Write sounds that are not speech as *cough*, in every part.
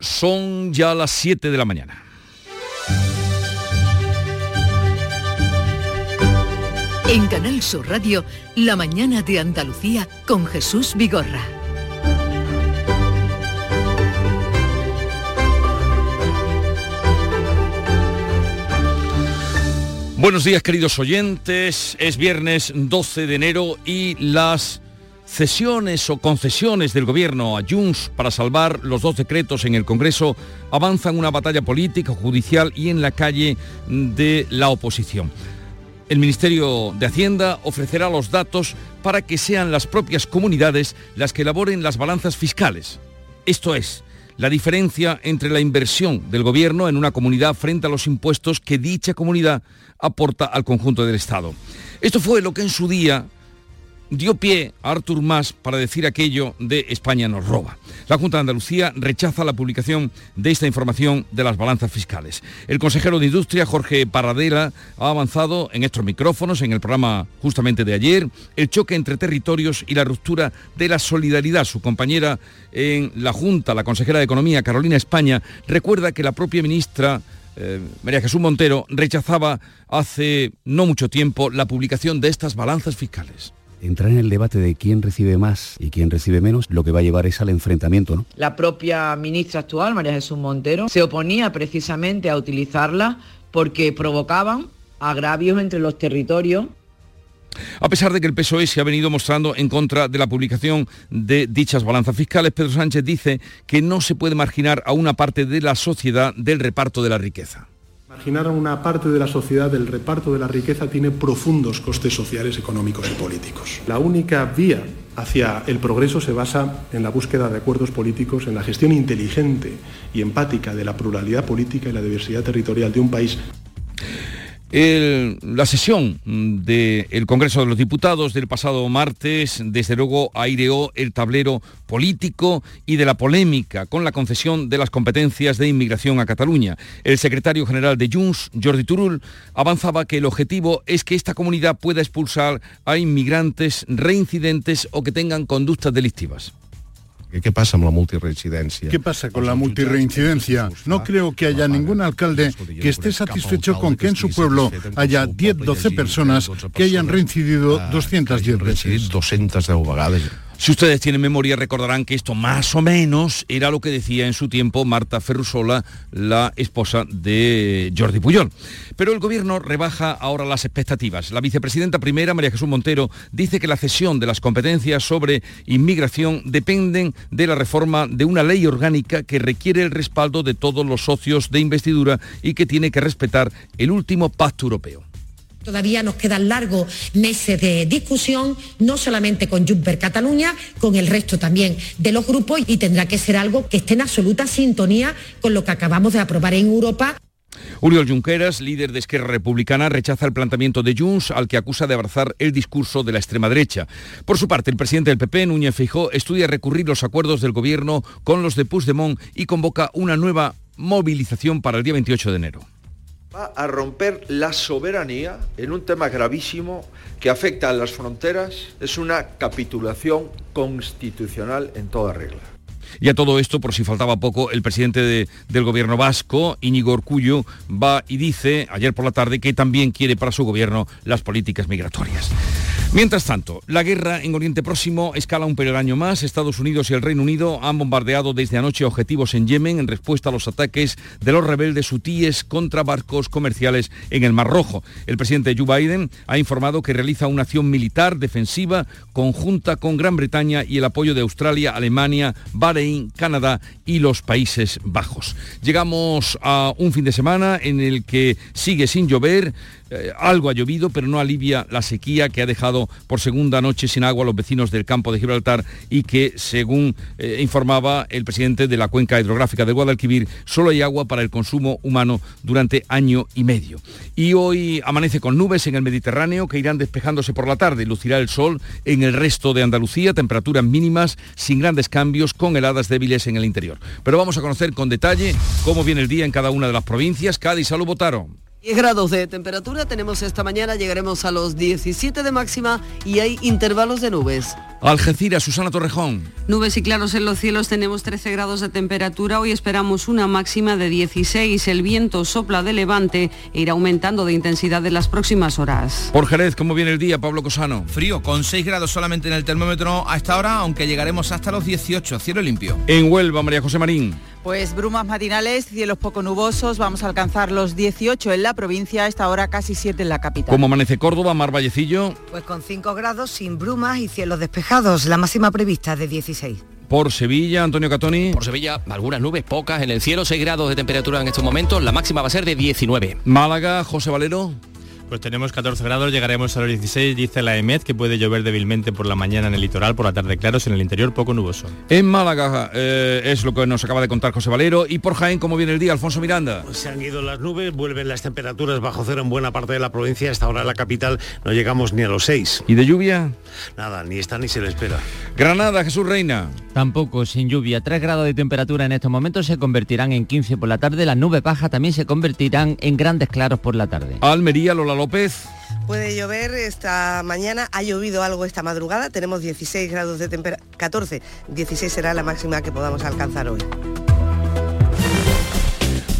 Son ya las 7 de la mañana. En Canal Sur Radio, La mañana de Andalucía con Jesús Vigorra. Buenos días queridos oyentes, es viernes 12 de enero y las cesiones o concesiones del gobierno a Junts para salvar los dos decretos en el Congreso avanzan una batalla política, judicial y en la calle de la oposición. El Ministerio de Hacienda ofrecerá los datos para que sean las propias comunidades las que elaboren las balanzas fiscales. Esto es, la diferencia entre la inversión del gobierno en una comunidad frente a los impuestos que dicha comunidad aporta al conjunto del Estado. Esto fue lo que en su día dio pie a Artur Mas para decir aquello de España nos roba. La Junta de Andalucía rechaza la publicación de esta información de las balanzas fiscales. El consejero de Industria, Jorge Paradela, ha avanzado en estos micrófonos, en el programa justamente de ayer, el choque entre territorios y la ruptura de la solidaridad. Su compañera en la Junta, la consejera de Economía, Carolina España, recuerda que la propia ministra eh, María Jesús Montero rechazaba hace no mucho tiempo la publicación de estas balanzas fiscales entrar en el debate de quién recibe más y quién recibe menos, lo que va a llevar es al enfrentamiento. ¿no? La propia ministra actual, María Jesús Montero, se oponía precisamente a utilizarla porque provocaban agravios entre los territorios a pesar de que el PSOE se ha venido mostrando en contra de la publicación de dichas balanzas fiscales, Pedro Sánchez dice que no se puede marginar a una parte de la sociedad del reparto de la riqueza. Marginar a una parte de la sociedad del reparto de la riqueza tiene profundos costes sociales, económicos y políticos. La única vía hacia el progreso se basa en la búsqueda de acuerdos políticos, en la gestión inteligente y empática de la pluralidad política y la diversidad territorial de un país la sesión del Congreso de los Diputados del pasado martes, desde luego, aireó el tablero político y de la polémica con la concesión de las competencias de inmigración a Cataluña. El secretario general de Junts, Jordi Turul, avanzaba que el objetivo es que esta comunidad pueda expulsar a inmigrantes reincidentes o que tengan conductas delictivas. ¿Qué pasa con la multirreincidencia? ¿Qué pasa con la multirreincidencia? No creo que haya ningún alcalde que esté satisfecho con que en su pueblo haya 10, 12 personas que hayan reincidido 210 veces. 210 vegades. Si ustedes tienen memoria recordarán que esto más o menos era lo que decía en su tiempo Marta Ferrusola, la esposa de Jordi Puyol. Pero el gobierno rebaja ahora las expectativas. La vicepresidenta primera, María Jesús Montero, dice que la cesión de las competencias sobre inmigración dependen de la reforma de una ley orgánica que requiere el respaldo de todos los socios de investidura y que tiene que respetar el último pacto europeo. Todavía nos quedan largos meses de discusión, no solamente con Juncker Cataluña, con el resto también de los grupos y tendrá que ser algo que esté en absoluta sintonía con lo que acabamos de aprobar en Europa. Uriol Junqueras, líder de Esquerra Republicana, rechaza el planteamiento de Junts al que acusa de abrazar el discurso de la extrema derecha. Por su parte, el presidente del PP, Núñez Feijóo, estudia recurrir los acuerdos del gobierno con los de Puigdemont y convoca una nueva movilización para el día 28 de enero va a romper la soberanía en un tema gravísimo que afecta a las fronteras. Es una capitulación constitucional en toda regla. Y a todo esto, por si faltaba poco, el presidente del gobierno vasco, Íñigo Urcullo, va y dice ayer por la tarde que también quiere para su gobierno las políticas migratorias. Mientras tanto, la guerra en Oriente Próximo escala un peldaño más. Estados Unidos y el Reino Unido han bombardeado desde anoche objetivos en Yemen en respuesta a los ataques de los rebeldes hutíes contra barcos comerciales en el Mar Rojo. El presidente Joe Biden ha informado que realiza una acción militar defensiva conjunta con Gran Bretaña y el apoyo de Australia, Alemania, Bahrein, Canadá y los Países Bajos. Llegamos a un fin de semana en el que sigue sin llover. Eh, algo ha llovido, pero no alivia la sequía que ha dejado por segunda noche sin agua a los vecinos del campo de Gibraltar y que, según eh, informaba el presidente de la cuenca hidrográfica de Guadalquivir, solo hay agua para el consumo humano durante año y medio. Y hoy amanece con nubes en el Mediterráneo que irán despejándose por la tarde. Lucirá el sol en el resto de Andalucía, temperaturas mínimas sin grandes cambios, con heladas débiles en el interior. Pero vamos a conocer con detalle cómo viene el día en cada una de las provincias. Cádiz, salud, votaron. 10 grados de temperatura tenemos esta mañana, llegaremos a los 17 de máxima y hay intervalos de nubes. Algeciras, Susana Torrejón. Nubes y claros en los cielos, tenemos 13 grados de temperatura, hoy esperamos una máxima de 16, el viento sopla de levante e irá aumentando de intensidad en las próximas horas. Por Jerez, ¿cómo viene el día, Pablo Cosano? Frío, con 6 grados solamente en el termómetro a esta hora, aunque llegaremos hasta los 18, cielo limpio. En Huelva, María José Marín. Pues brumas matinales, cielos poco nubosos, vamos a alcanzar los 18 en la provincia, a esta hora casi 7 en la capital. ¿Cómo amanece Córdoba, Mar Vallecillo? Pues con 5 grados, sin brumas y cielos despejados, la máxima prevista de 16. Por Sevilla, Antonio Catoni. Por Sevilla, algunas nubes, pocas en el cielo, 6 grados de temperatura en estos momentos, la máxima va a ser de 19. Málaga, José Valero. Pues tenemos 14 grados, llegaremos a los 16, dice la EMET, que puede llover débilmente por la mañana en el litoral, por la tarde claros, en el interior poco nuboso. En Málaga eh, es lo que nos acaba de contar José Valero. Y por Jaén, ¿cómo viene el día, Alfonso Miranda? Pues se han ido las nubes, vuelven las temperaturas bajo cero en buena parte de la provincia. Hasta ahora en la capital no llegamos ni a los 6. ¿Y de lluvia? Nada, ni está ni se le espera. Granada, Jesús Reina. Tampoco, sin lluvia. 3 grados de temperatura en estos momentos se convertirán en 15 por la tarde. Las nubes bajas también se convertirán en grandes claros por la tarde. Almería, Lola Puede llover esta mañana, ha llovido algo esta madrugada, tenemos 16 grados de temperatura, 14, 16 será la máxima que podamos alcanzar hoy.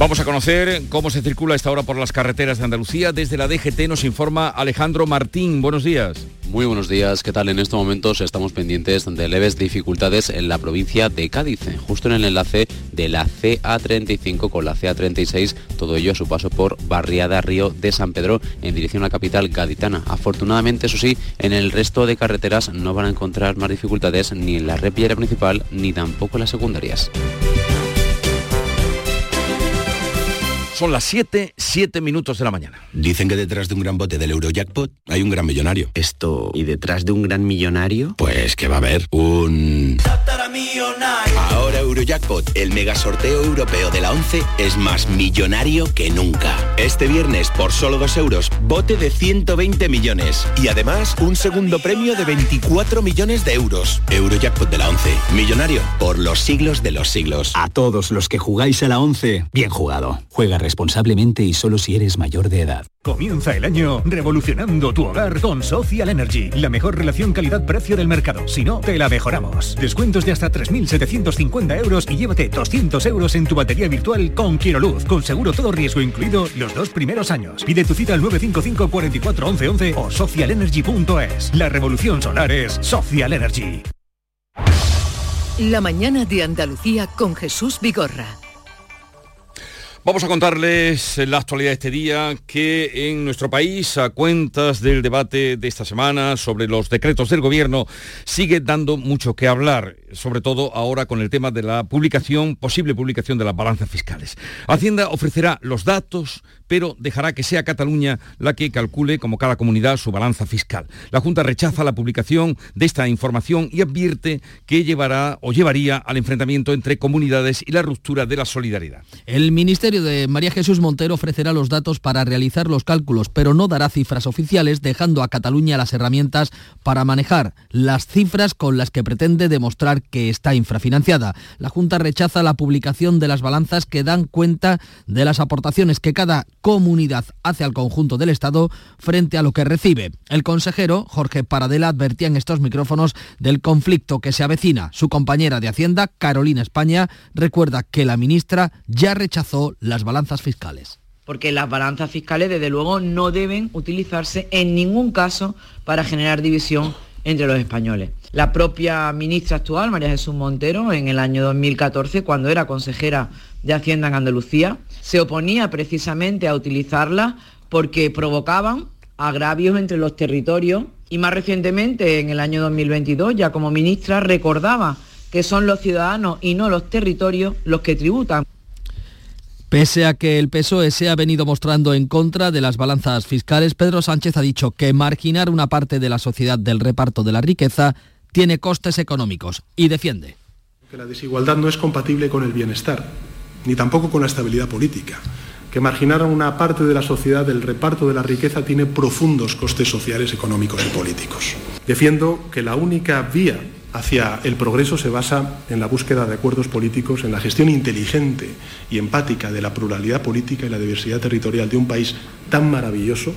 Vamos a conocer cómo se circula esta hora por las carreteras de Andalucía. Desde la DGT nos informa Alejandro Martín. Buenos días. Muy buenos días, ¿qué tal? En estos momentos estamos pendientes de leves dificultades en la provincia de Cádiz, justo en el enlace de la CA35 con la CA36, todo ello a su paso por Barriada Río de San Pedro en dirección a la capital gaditana. Afortunadamente, eso sí, en el resto de carreteras no van a encontrar más dificultades ni en la red principal ni tampoco en las secundarias. Son las 7, 7 minutos de la mañana. Dicen que detrás de un gran bote del Eurojackpot hay un gran millonario. Esto, ¿y detrás de un gran millonario? Pues que va a haber un... Ahora Eurojackpot, el mega sorteo europeo de la 11, es más millonario que nunca. Este viernes, por solo 2 euros, bote de 120 millones. Y además, un segundo premio de 24 millones de euros. Eurojackpot de la 11, millonario por los siglos de los siglos. A todos los que jugáis a la 11, bien jugado. Juega responsablemente y solo si eres mayor de edad. Comienza el año revolucionando tu hogar con Social Energy, la mejor relación calidad-precio del mercado. Si no, te la mejoramos. Descuentos de hasta 3.750 euros y llévate 200 euros en tu batería virtual con Luz, con seguro todo riesgo incluido los dos primeros años. Pide tu cita al 955 44 11 11 o socialenergy.es. La revolución solar es Social Energy. La mañana de Andalucía con Jesús Vigorra. Vamos a contarles la actualidad de este día que en nuestro país, a cuentas del debate de esta semana sobre los decretos del gobierno, sigue dando mucho que hablar, sobre todo ahora con el tema de la publicación, posible publicación de las balanzas fiscales. Hacienda ofrecerá los datos, pero dejará que sea Cataluña la que calcule, como cada comunidad, su balanza fiscal. La Junta rechaza la publicación de esta información y advierte que llevará o llevaría al enfrentamiento entre comunidades y la ruptura de la solidaridad. El Ministerio de María Jesús Montero ofrecerá los datos para realizar los cálculos, pero no dará cifras oficiales, dejando a Cataluña las herramientas para manejar las cifras con las que pretende demostrar que está infrafinanciada. La Junta rechaza la publicación de las balanzas que dan cuenta de las aportaciones que cada comunidad hace al conjunto del Estado frente a lo que recibe. El consejero, Jorge Paradela, advertía en estos micrófonos del conflicto que se avecina. Su compañera de Hacienda, Carolina España, recuerda que la ministra ya rechazó las balanzas fiscales porque las balanzas fiscales desde luego no deben utilizarse en ningún caso para generar división entre los españoles. La propia ministra actual, María Jesús Montero, en el año 2014, cuando era consejera de Hacienda en Andalucía, se oponía precisamente a utilizarla porque provocaban agravios entre los territorios y más recientemente, en el año 2022, ya como ministra, recordaba que son los ciudadanos y no los territorios los que tributan. Pese a que el PSOE se ha venido mostrando en contra de las balanzas fiscales, Pedro Sánchez ha dicho que marginar una parte de la sociedad del reparto de la riqueza tiene costes económicos y defiende. Que la desigualdad no es compatible con el bienestar, ni tampoco con la estabilidad política. Que marginar a una parte de la sociedad del reparto de la riqueza tiene profundos costes sociales, económicos y políticos. Defiendo que la única vía hacia el progreso se basa en la búsqueda de acuerdos políticos, en la gestión inteligente y empática de la pluralidad política y la diversidad territorial de un país tan maravilloso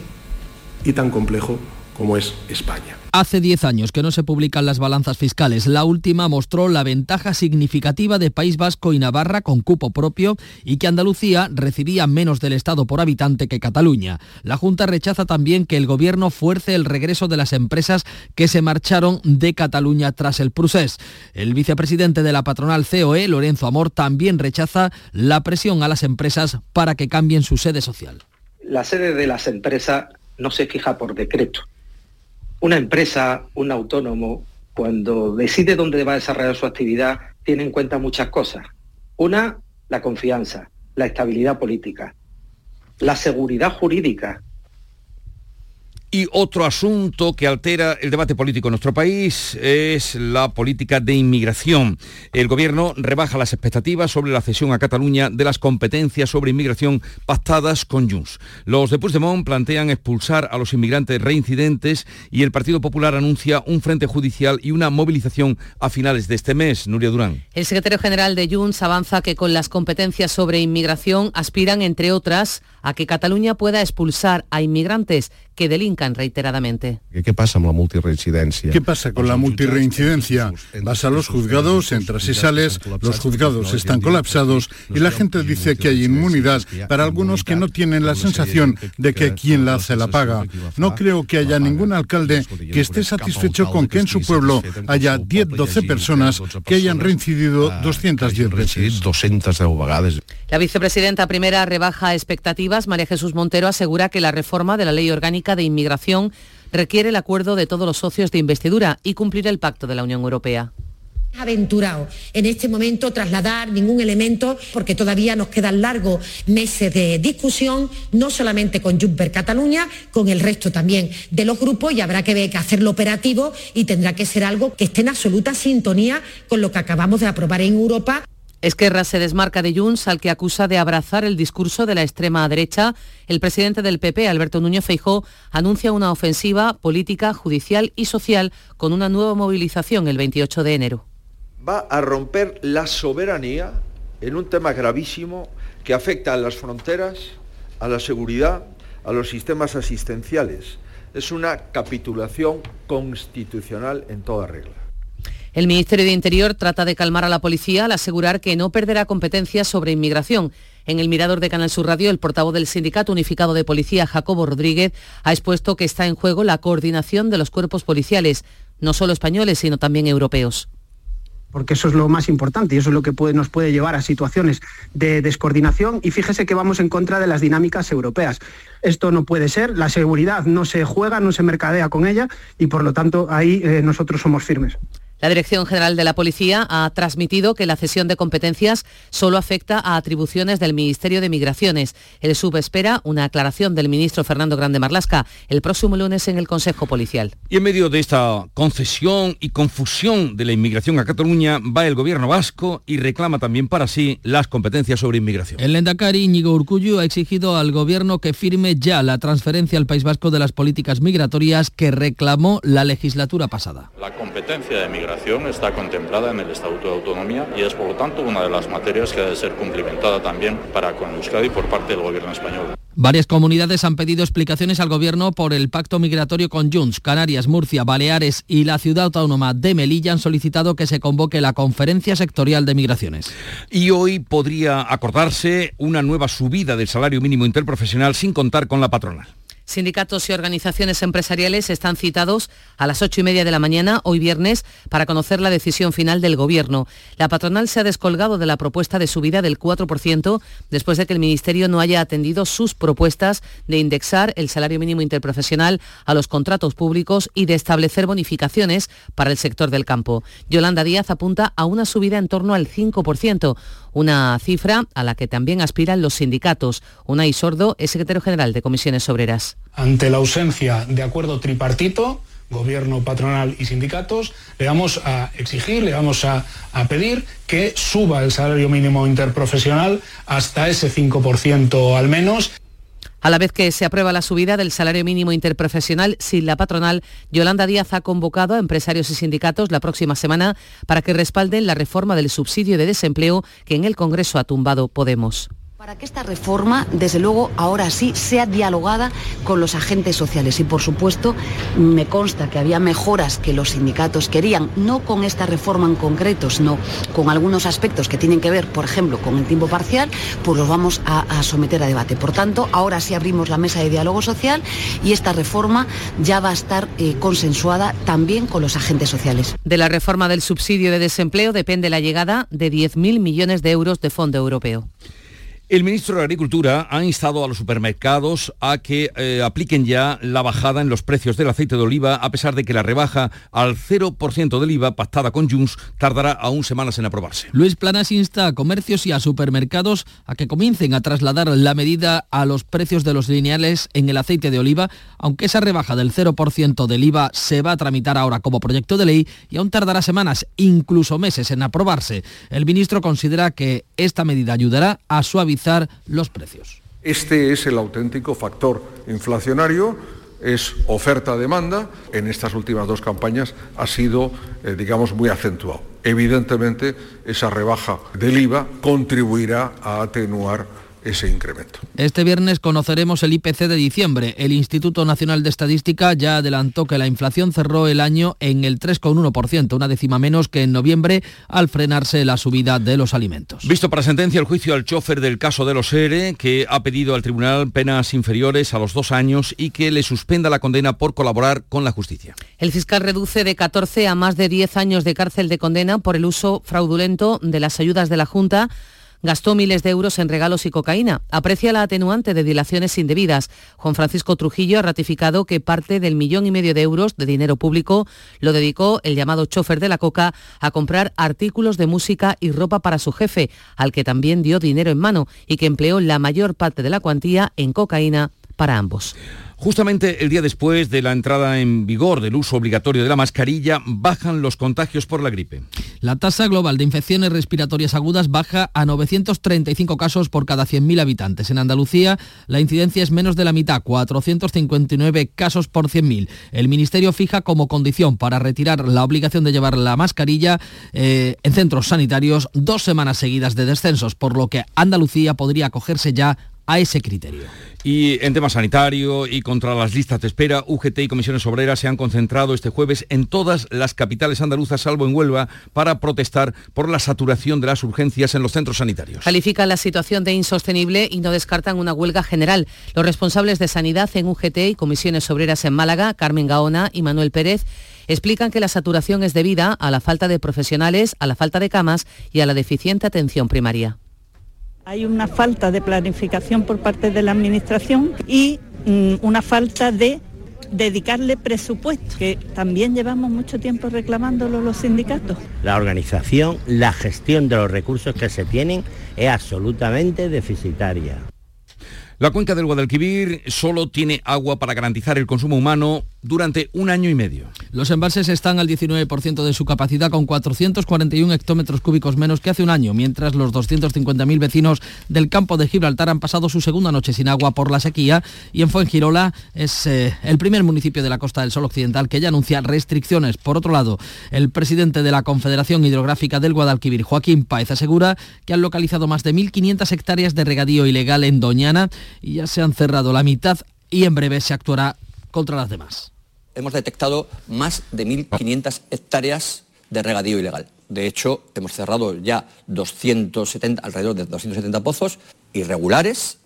y tan complejo como es España. Hace 10 años que no se publican las balanzas fiscales. La última mostró la ventaja significativa de País Vasco y Navarra con cupo propio y que Andalucía recibía menos del Estado por habitante que Cataluña. La Junta rechaza también que el Gobierno fuerce el regreso de las empresas que se marcharon de Cataluña tras el procés. El vicepresidente de la patronal COE, Lorenzo Amor, también rechaza la presión a las empresas para que cambien su sede social. La sede de las empresas no se fija por decreto una empresa, un autónomo, cuando decide dónde va a desarrollar su actividad, tiene en cuenta muchas cosas. Una, la confianza, la estabilidad política, la seguridad jurídica, y otro asunto que altera el debate político en nuestro país es la política de inmigración. El gobierno rebaja las expectativas sobre la cesión a Cataluña de las competencias sobre inmigración pactadas con Junts. Los de Puigdemont plantean expulsar a los inmigrantes reincidentes y el Partido Popular anuncia un frente judicial y una movilización a finales de este mes. Nuria Durán. El secretario general de Junts avanza que con las competencias sobre inmigración aspiran, entre otras, a que Cataluña pueda expulsar a inmigrantes que delincan reiteradamente. ¿Qué pasa con la multirreincidencia? ¿Qué pasa con la multirreincidencia? Vas a los juzgados, entras y sales, los juzgados están colapsados y la gente dice que hay inmunidad para algunos que no tienen la sensación de que quien la hace la paga. No creo que haya ningún alcalde que esté satisfecho con que en su pueblo haya 10, 12 personas que hayan reincidido 210 veces. 210 vegades. La vicepresidenta primera rebaja expectativas. María Jesús Montero asegura que la reforma de la ley orgánica de inmigración requiere el acuerdo de todos los socios de investidura y cumplir el pacto de la Unión Europea aventurado en este momento trasladar ningún elemento porque todavía nos quedan largos meses de discusión, no solamente con Juncker Cataluña, con el resto también de los grupos y habrá que, que hacerlo operativo y tendrá que ser algo que esté en absoluta sintonía con lo que acabamos de aprobar en Europa. Esquerra se desmarca de Junts, al que acusa de abrazar el discurso de la extrema derecha. El presidente del PP, Alberto Núñez Feijó, anuncia una ofensiva política, judicial y social con una nueva movilización el 28 de enero. Va a romper la soberanía en un tema gravísimo que afecta a las fronteras, a la seguridad, a los sistemas asistenciales. Es una capitulación constitucional en toda regla. El Ministerio de Interior trata de calmar a la policía al asegurar que no perderá competencias sobre inmigración. En el mirador de Canal Sur Radio, el portavoz del Sindicato Unificado de Policía, Jacobo Rodríguez, ha expuesto que está en juego la coordinación de los cuerpos policiales, no solo españoles, sino también europeos porque eso es lo más importante y eso es lo que nos puede llevar a situaciones de descoordinación y fíjese que vamos en contra de las dinámicas europeas. Esto no puede ser, la seguridad no se juega, no se mercadea con ella y por lo tanto ahí eh, nosotros somos firmes. La Dirección General de la Policía ha transmitido que la cesión de competencias solo afecta a atribuciones del Ministerio de Migraciones. El SUB espera una aclaración del ministro Fernando Grande Marlasca el próximo lunes en el Consejo Policial. Y en medio de esta concesión y confusión de la inmigración a Cataluña va el gobierno vasco y reclama también para sí las competencias sobre inmigración. El Lendakari Íñigo Urcullu ha exigido al gobierno que firme ya la transferencia al País Vasco de las políticas migratorias que reclamó la legislatura pasada. La competencia de está contemplada en el Estatuto de Autonomía y es por lo tanto una de las materias que debe ser cumplimentada también para con Euskadi por parte del Gobierno español. Varias comunidades han pedido explicaciones al Gobierno por el pacto migratorio con Junts. Canarias, Murcia, Baleares y la ciudad autónoma de Melilla han solicitado que se convoque la Conferencia Sectorial de Migraciones. Y hoy podría acordarse una nueva subida del salario mínimo interprofesional sin contar con la patronal. Sindicatos y organizaciones empresariales están citados a las ocho y media de la mañana, hoy viernes, para conocer la decisión final del Gobierno. La patronal se ha descolgado de la propuesta de subida del 4% después de que el Ministerio no haya atendido sus propuestas de indexar el salario mínimo interprofesional a los contratos públicos y de establecer bonificaciones para el sector del campo. Yolanda Díaz apunta a una subida en torno al 5%, una cifra a la que también aspiran los sindicatos. Unai Sordo es secretario general de Comisiones Obreras. Ante la ausencia de acuerdo tripartito, gobierno, patronal y sindicatos, le vamos a exigir, le vamos a, a, pedir que suba el salario mínimo interprofesional hasta ese 5% al menos. A la vez que se aprueba la subida del salario mínimo interprofesional sin la patronal, Yolanda Díaz ha convocado a empresarios y sindicatos la próxima semana para que respalden la reforma del subsidio de desempleo que en el Congreso ha tumbado Podemos. Para que esta reforma, desde luego, ahora sí sea dialogada con los agentes sociales y, por supuesto, me consta que había mejoras que los sindicatos querían, no con esta reforma en concreto, sino con algunos aspectos que tienen que ver, por ejemplo, con el tiempo parcial, pues los vamos a, someter a debate. Por tanto, ahora sí abrimos la mesa de diálogo social y esta reforma ya va a estar eh, consensuada también con los agentes sociales. De la reforma del subsidio de desempleo depende la llegada de 10.000 millones de euros de fondo europeo. El ministro de Agricultura ha instado a los supermercados a que eh, apliquen ya la bajada en los precios del aceite de oliva, a pesar de que la rebaja al 0% del IVA pactada con Junts tardará aún semanas en aprobarse. Luis Planas insta a comercios y a supermercados a que comiencen a trasladar la medida a los precios de los lineales en el aceite de oliva, aunque esa rebaja del 0% del IVA se va a tramitar ahora como proyecto de ley y aún tardará semanas, incluso meses en aprobarse. El ministro considera que esta medida ayudará a suavizar los precios. Este es el auténtico factor inflacionario, es oferta-demanda. En estas últimas dos campañas ha sido, eh, digamos, muy acentuado. Evidentemente, esa rebaja del IVA contribuirá a atenuar ese incremento. Este viernes conoceremos el IPC de diciembre. El Instituto Nacional de Estadística ya adelantó que la inflación cerró el año en el 3,1%, una décima menos que en noviembre al frenarse la subida de los alimentos. Visto para sentencia el juicio al chofer del caso de los ERE, que ha pedido al tribunal penas inferiores a los dos años y que le suspenda la condena por colaborar con la justicia. El fiscal reduce de 14 a más de 10 años de cárcel de condena por el uso fraudulento de las ayudas de la Junta gastó miles de euros en regalos y cocaína. Aprecia la atenuante de dilaciones indebidas. Juan Francisco Trujillo ha ratificado que parte del millón y medio de euros de dinero público lo dedicó el llamado chofer de la coca a comprar artículos de música y ropa para su jefe, al que también dio dinero en mano y que empleó la mayor parte de la cuantía en cocaína para ambos. Justamente el día después de la entrada en vigor del uso obligatorio de la mascarilla, bajan los contagios por la gripe. La tasa global de infecciones respiratorias agudas baja a 935 casos por cada 100.000 habitantes. En Andalucía, la incidencia es menos de la mitad, 459 casos por 100.000. El Ministerio fija como condición para retirar la obligación de llevar la mascarilla eh, en centros sanitarios dos semanas seguidas de descensos, por lo que Andalucía podría acogerse ya a ese criterio. Y en tema sanitario y contra las listas de espera, UGT y comisiones obreras se han concentrado este jueves en todas las capitales andaluzas, salvo en Huelva, para protestar por la saturación de las urgencias en los centros sanitarios. Califican la situación de insostenible y no descartan una huelga general. Los responsables de sanidad en UGT y comisiones obreras en Málaga, Carmen Gaona y Manuel Pérez, explican que la saturación es debida a la falta de profesionales, a la falta de camas y a la deficiente atención primaria. Hay una falta de planificación por parte de la Administración y mm, una falta de dedicarle presupuesto, que también llevamos mucho tiempo reclamándolo los sindicatos. La organización, la gestión de los recursos que se tienen es absolutamente deficitaria. La cuenca del Guadalquivir solo tiene agua para garantizar el consumo humano durante un año y medio. Los embalses están al 19% de su capacidad con 441 hectómetros cúbicos menos que hace un año, mientras los 250.000 vecinos del campo de Gibraltar han pasado su segunda noche sin agua por la sequía y en Fuengirola es eh, el primer municipio de la Costa del Sol Occidental que ya anuncia restricciones. Por otro lado, el presidente de la Confederación Hidrográfica del Guadalquivir, Joaquín Páez, asegura que han localizado más de 1.500 hectáreas de regadío ilegal en Doñana y ya se han cerrado la mitad y en breve se actuará contra las demás. Hemos detectado más de 1.500 hectáreas de regadío ilegal. De hecho, hemos cerrado ya 270, alrededor de 270 pozos irregulares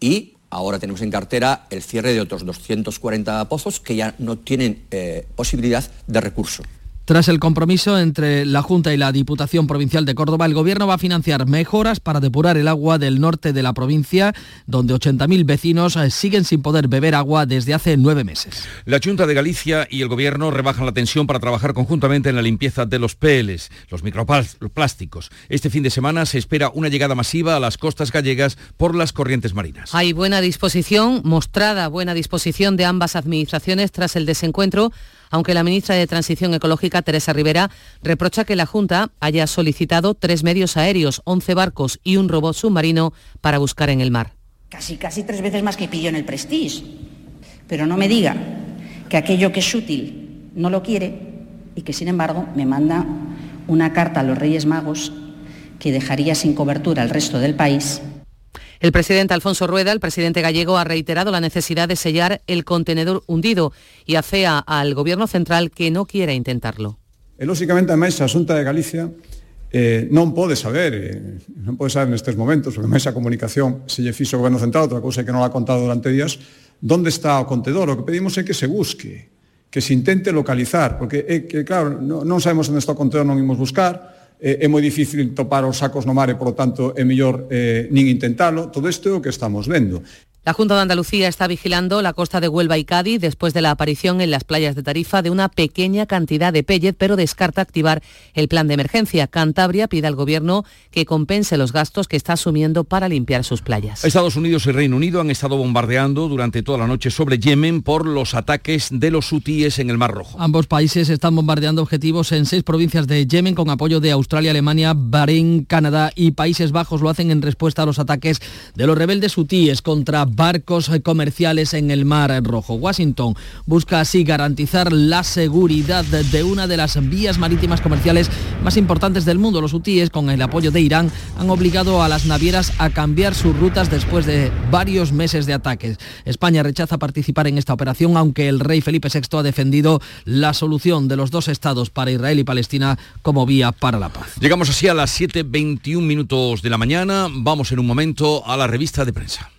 y ahora tenemos en cartera el cierre de otros 240 pozos que ya no tienen eh, posibilidad de recurso. Tras el compromiso entre la Junta y la Diputación Provincial de Córdoba, el Gobierno va a financiar mejoras para depurar el agua del norte de la provincia, donde 80.000 vecinos eh, siguen sin poder beber agua desde hace nueve meses. La Junta de Galicia y el Gobierno rebajan la tensión para trabajar conjuntamente en la limpieza de los PLs, los microplásticos. Este fin de semana se espera una llegada masiva a las costas gallegas por las corrientes marinas. Hay buena disposición, mostrada buena disposición de ambas administraciones tras el desencuentro aunque la ministra de Transición Ecológica, Teresa Rivera, reprocha que la Junta haya solicitado tres medios aéreos, 11 barcos y un robot submarino para buscar en el mar. casi casi tres veces más que pilló en el Prestige. Pero no me diga que aquello que es útil no lo quiere y que sin embargo me manda una carta a los Reyes Magos que dejaría sin cobertura al resto del país el presidente Alfonso Rueda, el presidente gallego, ha reiterado la necesidad de sellar el contenedor hundido y afea al Gobierno central que no quiera intentarlo. E, lóxicamente, a Mesa Xunta de Galicia eh, pode saber, eh, non pode saber nestes momentos, porque Mesa Comunicación se lle fixo o Goberno Central, outra cousa que non ha contado durante días, onde está o contedor. O que pedimos é que se busque, que se intente localizar, porque que, claro, non sabemos onde está o contedor, non imos buscar, eh, é moi difícil topar os sacos no mar e, por tanto, é mellor eh, nin intentalo. Todo isto é o que estamos vendo. La Junta de Andalucía está vigilando la costa de Huelva y Cádiz después de la aparición en las playas de Tarifa de una pequeña cantidad de pellet, pero descarta activar el plan de emergencia. Cantabria pide al Gobierno que compense los gastos que está asumiendo para limpiar sus playas. Estados Unidos y Reino Unido han estado bombardeando durante toda la noche sobre Yemen por los ataques de los hutíes en el Mar Rojo. Ambos países están bombardeando objetivos en seis provincias de Yemen con apoyo de Australia, Alemania, Bahrein, Canadá y Países Bajos. Lo hacen en respuesta a los ataques de los rebeldes hutíes contra barcos comerciales en el Mar Rojo. Washington busca así garantizar la seguridad de una de las vías marítimas comerciales más importantes del mundo. Los hutíes, con el apoyo de Irán, han obligado a las navieras a cambiar sus rutas después de varios meses de ataques. España rechaza participar en esta operación, aunque el rey Felipe VI ha defendido la solución de los dos estados para Israel y Palestina como vía para la paz. Llegamos así a las 7.21 minutos de la mañana. Vamos en un momento a la revista de prensa.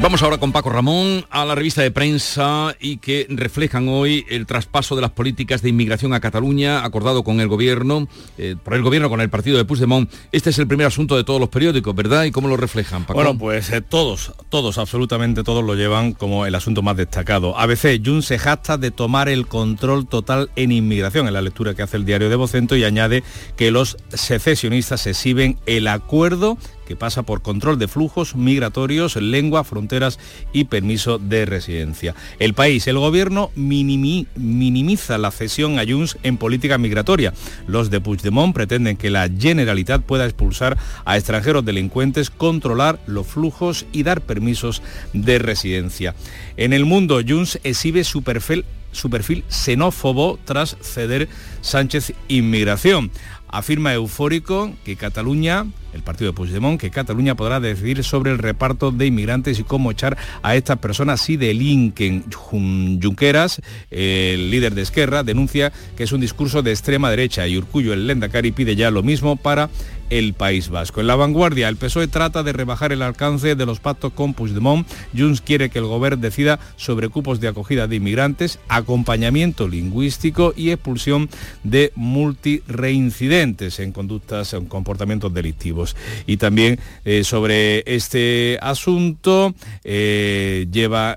Vamos ahora con Paco Ramón a la revista de prensa y que reflejan hoy el traspaso de las políticas de inmigración a Cataluña acordado con el gobierno, eh, por el gobierno con el partido de Puigdemont. Este es el primer asunto de todos los periódicos, ¿verdad? ¿Y cómo lo reflejan, Paco? Bueno, pues eh, todos, todos, absolutamente todos lo llevan como el asunto más destacado. ABC, Jun se jacta de tomar el control total en inmigración, en la lectura que hace el diario de Vocento, y añade que los secesionistas exhiben el acuerdo que pasa por control de flujos migratorios, lengua, fronteras y permiso de residencia. El país, el gobierno minimiza la cesión a Junts en política migratoria. Los de Puigdemont pretenden que la Generalitat pueda expulsar a extranjeros delincuentes, controlar los flujos y dar permisos de residencia. En el mundo, Junts exhibe su perfil su perfil xenófobo tras ceder Sánchez Inmigración. Afirma eufórico que Cataluña el partido de Puigdemont, que Cataluña podrá decidir sobre el reparto de inmigrantes y cómo echar a estas personas si delinquen. Junqueras, el líder de Esquerra, denuncia que es un discurso de extrema derecha y Urcullo, el Lendakari, pide ya lo mismo para el País Vasco. En la vanguardia, el PSOE trata de rebajar el alcance de los pactos con Puigdemont. Junts quiere que el gobierno decida sobre cupos de acogida de inmigrantes, acompañamiento lingüístico y expulsión de multireincidentes en conductas, en comportamientos delictivos. Y también eh, sobre este asunto eh, lleva,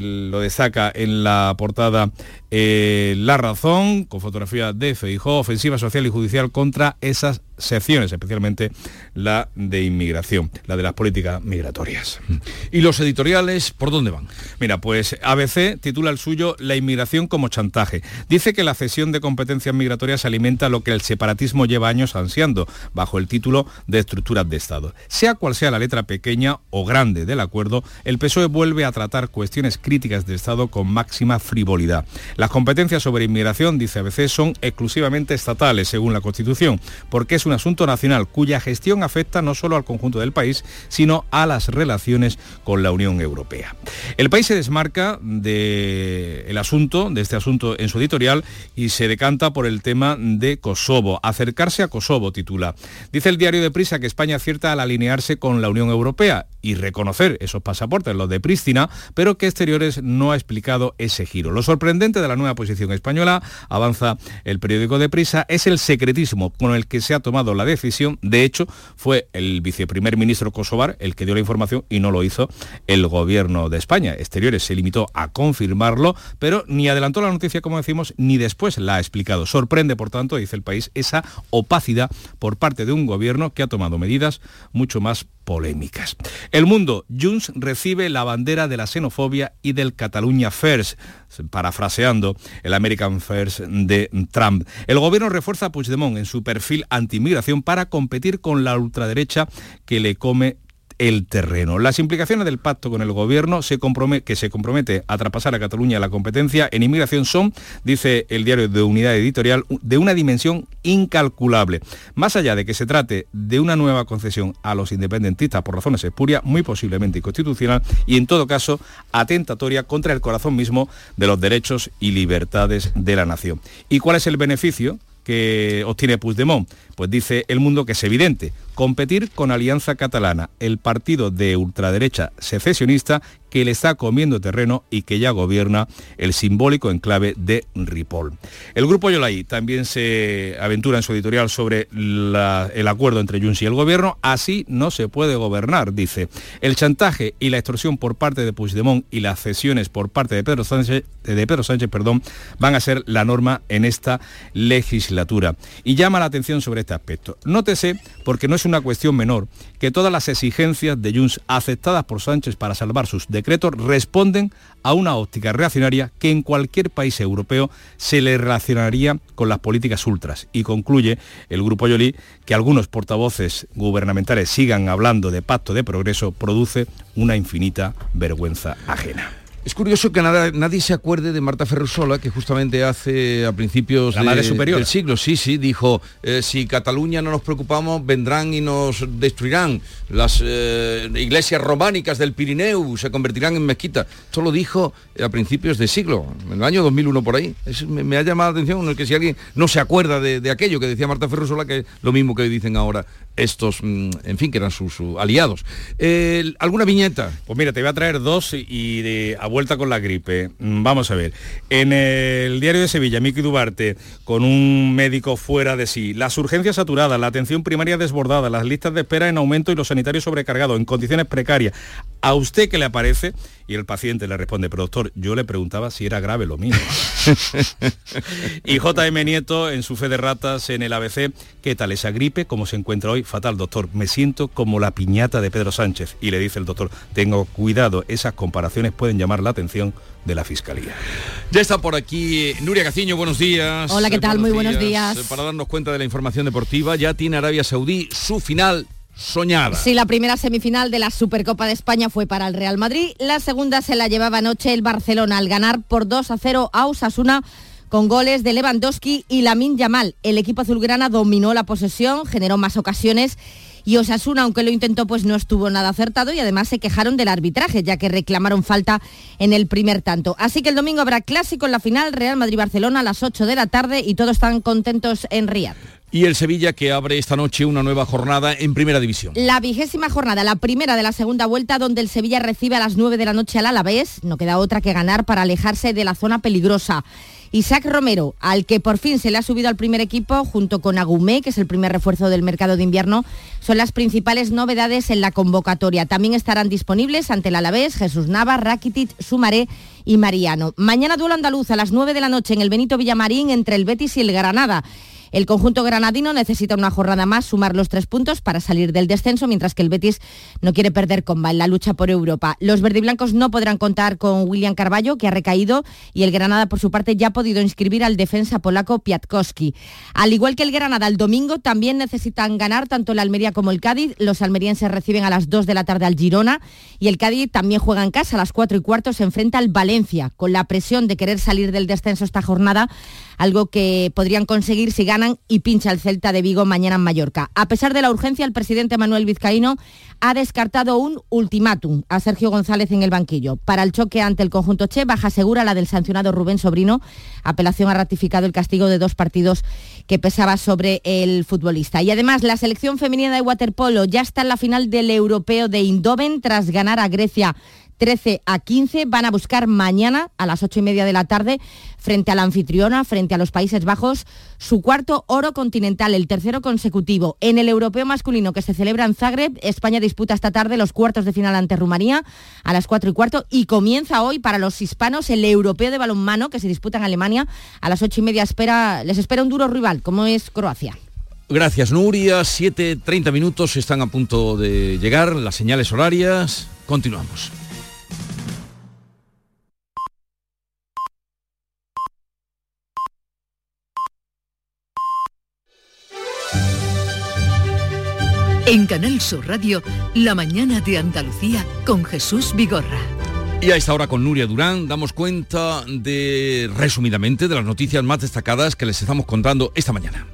lo destaca en la portada eh, La Razón, con fotografía de Feijó, ofensiva social y judicial contra esas secciones, especialmente la de inmigración, la de las políticas migratorias. ¿Y los editoriales por dónde van? Mira, pues ABC titula el suyo La inmigración como chantaje. Dice que la cesión de competencias migratorias alimenta lo que el separatismo lleva años ansiando, bajo el título de estructuras de Estado. Sea cual sea la letra pequeña o grande del acuerdo, el PSOE vuelve a tratar cuestiones críticas de Estado con máxima frivolidad. Las competencias sobre inmigración, dice ABC, son exclusivamente estatales, según la Constitución, porque es un asunto nacional cuya gestión afecta no solo al conjunto del país, sino a las relaciones con la Unión Europea. El país se desmarca del asunto, de este asunto en su editorial, y se decanta por el tema de Kosovo. Acercarse a Kosovo, titula. Dice el diario de Prisa que España acierta al alinearse con la Unión Europea y reconocer esos pasaportes, los de Pristina, pero que Exteriores no ha explicado ese giro. Lo sorprendente de la nueva posición española, avanza el periódico de Prisa, es el secretismo con el que se ha tomado la decisión. De hecho, fue el viceprimer ministro kosovar el que dio la información y no lo hizo el gobierno de España. Exteriores se limitó a confirmarlo, pero ni adelantó la noticia, como decimos, ni después la ha explicado. Sorprende, por tanto, dice el país, esa opacidad por parte de un gobierno que ha tomado medidas mucho más polémicas. El mundo, Junts recibe la bandera de la xenofobia y del Cataluña First, parafraseando el American First de Trump. El gobierno refuerza a Puigdemont en su perfil antimigración para competir con la ultraderecha que le come el terreno. Las implicaciones del pacto con el gobierno que se compromete a traspasar a Cataluña la competencia en inmigración son, dice el diario de Unidad Editorial, de una dimensión incalculable. Más allá de que se trate de una nueva concesión a los independentistas por razones espurias, muy posiblemente inconstitucional y en todo caso atentatoria contra el corazón mismo de los derechos y libertades de la nación. ¿Y cuál es el beneficio? que obtiene Puigdemont? Pues dice El Mundo que es evidente, competir con Alianza Catalana, el partido de ultraderecha secesionista que le está comiendo terreno y que ya gobierna el simbólico enclave de Ripoll. El grupo Yolai también se aventura en su editorial sobre el acuerdo entre Junts y el gobierno. Así no se puede gobernar, dice. El chantaje y la extorsión por parte de Puigdemont y las cesiones por parte de Pedro Sánchez, de Pedro Sánchez perdón, van a ser la norma en esta legislatura. Y llama la atención sobre este aspecto. Nótese, porque no es una cuestión menor, que todas las exigencias de Junts aceptadas por Sánchez para salvar sus decretos responden a una óptica reaccionaria que en cualquier país europeo se le relacionaría con las políticas ultras. Y concluye el Grupo Yoli que algunos portavoces gubernamentales sigan hablando de pacto de progreso produce una infinita vergüenza ajena. Es curioso que nada, nadie se acuerde de Marta Ferrusola, que justamente hace a principios del siglo, sí, sí, dijo, eh, si Cataluña no nos preocupamos, vendrán y nos destruirán. Las eh, iglesias románicas del Pirineo se convertirán en mezquitas. Esto lo dijo a principios del siglo, en el año 2001 por ahí. me, ha llamado la atención que si alguien no se acuerda de, aquello que decía Marta Ferrusola, que es lo mismo que dicen ahora estos, mm, en fin, que eran sus, aliados. Eh, ¿Alguna viñeta? Pues mira, te voy a traer dos y de vuelta con la gripe. Mm, vamos a ver. En el diario de Sevilla, Miki Dubarte, con un médico fuera de sí, las urgencias saturadas, la atención primaria desbordada, las listas de espera en aumento y los sanitarios sobrecargados, en condiciones precarias. ¿A usted qué le aparece? Y el paciente le responde, pero doctor, yo le preguntaba si era grave lo mío. *laughs* y JM Nieto, en su fe de ratas en el ABC, ¿qué tal esa gripe? ¿Cómo se encuentra hoy? Fatal, doctor. Me siento como la piñata de Pedro Sánchez. Y le dice el doctor, tengo cuidado, esas comparaciones pueden llamar la atención de la Fiscalía. Ya está por aquí Nuria Caciño, buenos días. Hola, ¿qué tal? Muy buenos días. Para darnos cuenta de la información deportiva, ya tiene Arabia Saudí su final soñada. Sí, la primera semifinal de la Supercopa de España fue para el Real Madrid, la segunda se la llevaba anoche el Barcelona al ganar por 2 a 0 a Osasuna con goles de Lewandowski y Lamin Yamal. El equipo azulgrana dominó la posesión, generó más ocasiones y Osasuna, aunque lo intentó, pues no estuvo nada acertado y además se quejaron del arbitraje, ya que reclamaron falta en el primer tanto. Así que el domingo habrá clásico en la final, Real Madrid-Barcelona a las 8 de la tarde y todos están contentos en Riyadh. Y el Sevilla que abre esta noche una nueva jornada en Primera División. La vigésima jornada, la primera de la segunda vuelta, donde el Sevilla recibe a las 9 de la noche al Alavés. No queda otra que ganar para alejarse de la zona peligrosa. Isaac Romero, al que por fin se le ha subido al primer equipo, junto con Agumé, que es el primer refuerzo del mercado de invierno, son las principales novedades en la convocatoria. También estarán disponibles ante el Alavés, Jesús Nava, Rakitic, Sumaré y Mariano. Mañana duelo andaluz a las 9 de la noche en el Benito Villamarín entre el Betis y el Granada. El conjunto granadino necesita una jornada más, sumar los tres puntos para salir del descenso, mientras que el Betis no quiere perder comba en la lucha por Europa. Los verdiblancos no podrán contar con William Carballo, que ha recaído, y el Granada, por su parte, ya ha podido inscribir al defensa polaco Piatkowski. Al igual que el Granada, el domingo también necesitan ganar tanto el Almería como el Cádiz. Los almerienses reciben a las 2 de la tarde al Girona y el Cádiz también juega en casa a las 4 y cuarto, se enfrenta al Valencia, con la presión de querer salir del descenso esta jornada, algo que podrían conseguir si ganan y pincha el Celta de Vigo mañana en Mallorca. A pesar de la urgencia, el presidente Manuel Vizcaíno ha descartado un ultimátum a Sergio González en el banquillo. Para el choque ante el conjunto Che, baja segura la del sancionado Rubén Sobrino. Apelación ha ratificado el castigo de dos partidos que pesaba sobre el futbolista. Y además, la selección femenina de waterpolo ya está en la final del europeo de Indoven tras ganar a Grecia 13 a 15. Van a buscar mañana a las 8 y media de la tarde frente a la anfitriona, frente a los Países Bajos, su cuarto oro continental, el tercero consecutivo. En el europeo masculino que se celebra en Zagreb, España disputa esta tarde los cuartos de final ante Rumanía a las 4 y cuarto y comienza hoy para los hispanos el europeo de balonmano que se disputa en Alemania a las 8 y media. Espera, les espera un duro rival como es Croacia. Gracias Nuria, 7.30 minutos están a punto de llegar las señales horarias. Continuamos. En Canal Sur Radio, La mañana de Andalucía con Jesús Vigorra. Y a esta hora con Nuria Durán damos cuenta de, resumidamente, de las noticias más destacadas que les estamos contando esta mañana.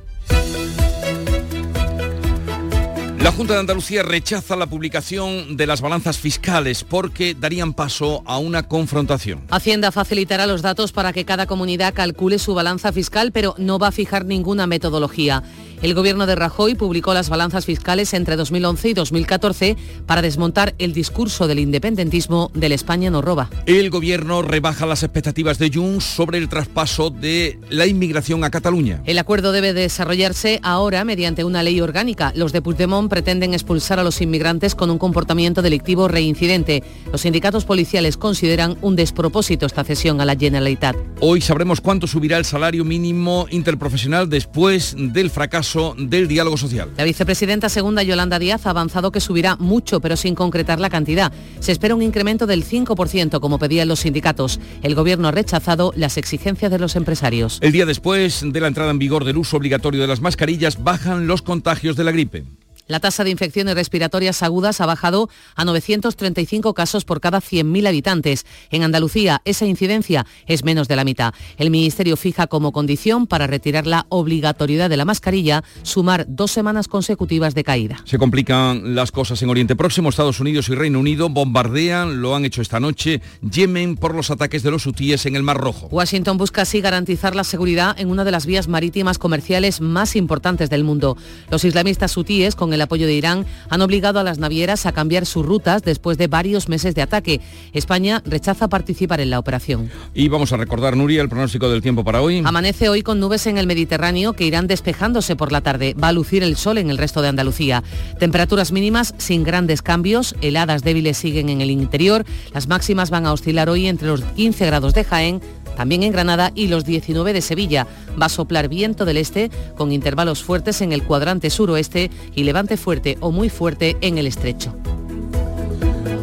La Junta de Andalucía rechaza la publicación de las balanzas fiscales porque darían paso a una confrontación. Hacienda facilitará los datos para que cada comunidad calcule su balanza fiscal, pero no va a fijar ninguna metodología. El gobierno de Rajoy publicó las balanzas fiscales entre 2011 y 2014 para desmontar el discurso del independentismo del España no roba. El gobierno rebaja las expectativas de Junts sobre el traspaso de la inmigración a Cataluña. El acuerdo debe desarrollarse ahora mediante una ley orgánica. Los de Puigdemont pretenden expulsar a los inmigrantes con un comportamiento delictivo reincidente. Los sindicatos policiales consideran un despropósito esta cesión a la Generalitat. Hoy sabremos cuánto subirá el salario mínimo interprofesional después del fracaso del diálogo social. La vicepresidenta segunda Yolanda Díaz ha avanzado que subirá mucho, pero sin concretar la cantidad. Se espera un incremento del 5%, como pedían los sindicatos. El gobierno ha rechazado las exigencias de los empresarios. El día después de la entrada en vigor del uso obligatorio de las mascarillas, bajan los contagios de la gripe. La tasa de infecciones respiratorias agudas ha bajado a 935 casos por cada 100.000 habitantes. En Andalucía, esa incidencia es menos de la mitad. El Ministerio fija como condición para retirar la obligatoriedad de la mascarilla sumar dos semanas consecutivas de caída. Se complican las cosas en Oriente Próximo. Estados Unidos y Reino Unido bombardean, lo han hecho esta noche, Yemen por los ataques de los hutíes en el Mar Rojo. Washington busca así garantizar la seguridad en una de las vías marítimas comerciales más importantes del mundo. Los islamistas hutíes, con el apoyo de Irán, han obligado a las navieras a cambiar sus rutas después de varios meses de ataque. España rechaza participar en la operación. Y vamos a recordar, Nuria, el pronóstico del tiempo para hoy. Amanece hoy con nubes en el Mediterráneo que irán despejándose por la tarde. Va a lucir el sol en el resto de Andalucía. Temperaturas mínimas sin grandes cambios. Heladas débiles siguen en el interior. Las máximas van a oscilar hoy entre los 15 grados de Jaén, también en Granada y los 19 de Sevilla. Va a soplar viento del este con intervalos fuertes en el cuadrante suroeste y levante fuerte o muy fuerte en el estrecho.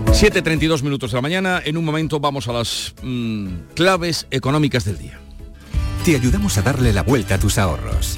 7.32 minutos de la mañana. En un momento vamos a las mm, claves económicas del día. Te ayudamos a darle la vuelta a tus ahorros.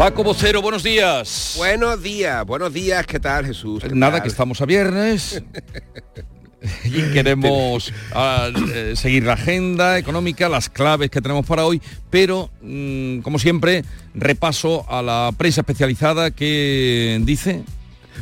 Paco Vocero, buenos días. Buenos días, buenos días, ¿qué tal Jesús? ¿Qué Nada, tal? que estamos a viernes *laughs* y queremos ah, eh, seguir la agenda económica, las claves que tenemos para hoy, pero mm, como siempre, repaso a la prensa especializada que dice...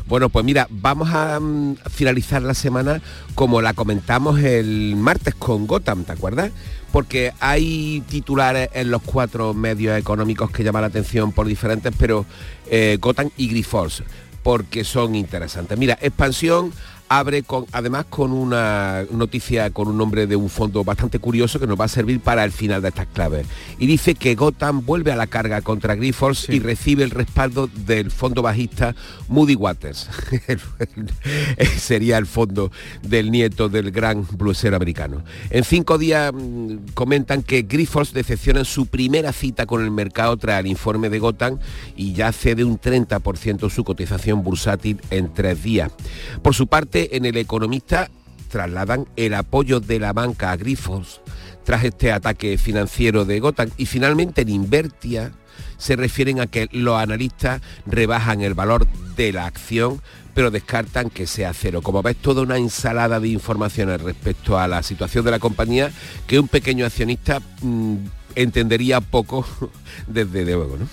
Bueno, pues mira, vamos a mm, finalizar la semana como la comentamos el martes con Gotham, ¿te acuerdas? Porque hay titulares en los cuatro medios económicos que llaman la atención por diferentes, pero eh, Gotham y Grifols, porque son interesantes. Mira, expansión abre con, además con una noticia con un nombre de un fondo bastante curioso que nos va a servir para el final de estas claves. y dice que Gotham vuelve a la carga contra Grifols y recibe el respaldo del fondo bajista Moody Waters. *laughs* Sería el fondo del nieto del gran bluesero americano. En cinco días mm, comentan que Grifols decepciona en su primera cita con el mercado tras el informe de Gotham y ya cede un 30% su cotización bursátil en tres días. Por su parte, en el economista trasladan el apoyo de la banca a Grifols tras este ataque financiero de Gotham y finalmente en Invertia se refieren a que los analistas rebajan el valor de la acción pero descartan que sea cero. Como ves, toda una ensalada de informaciones respecto a la situación de la compañía que un pequeño accionista mm, entendería poco *laughs* desde luego. ¿no?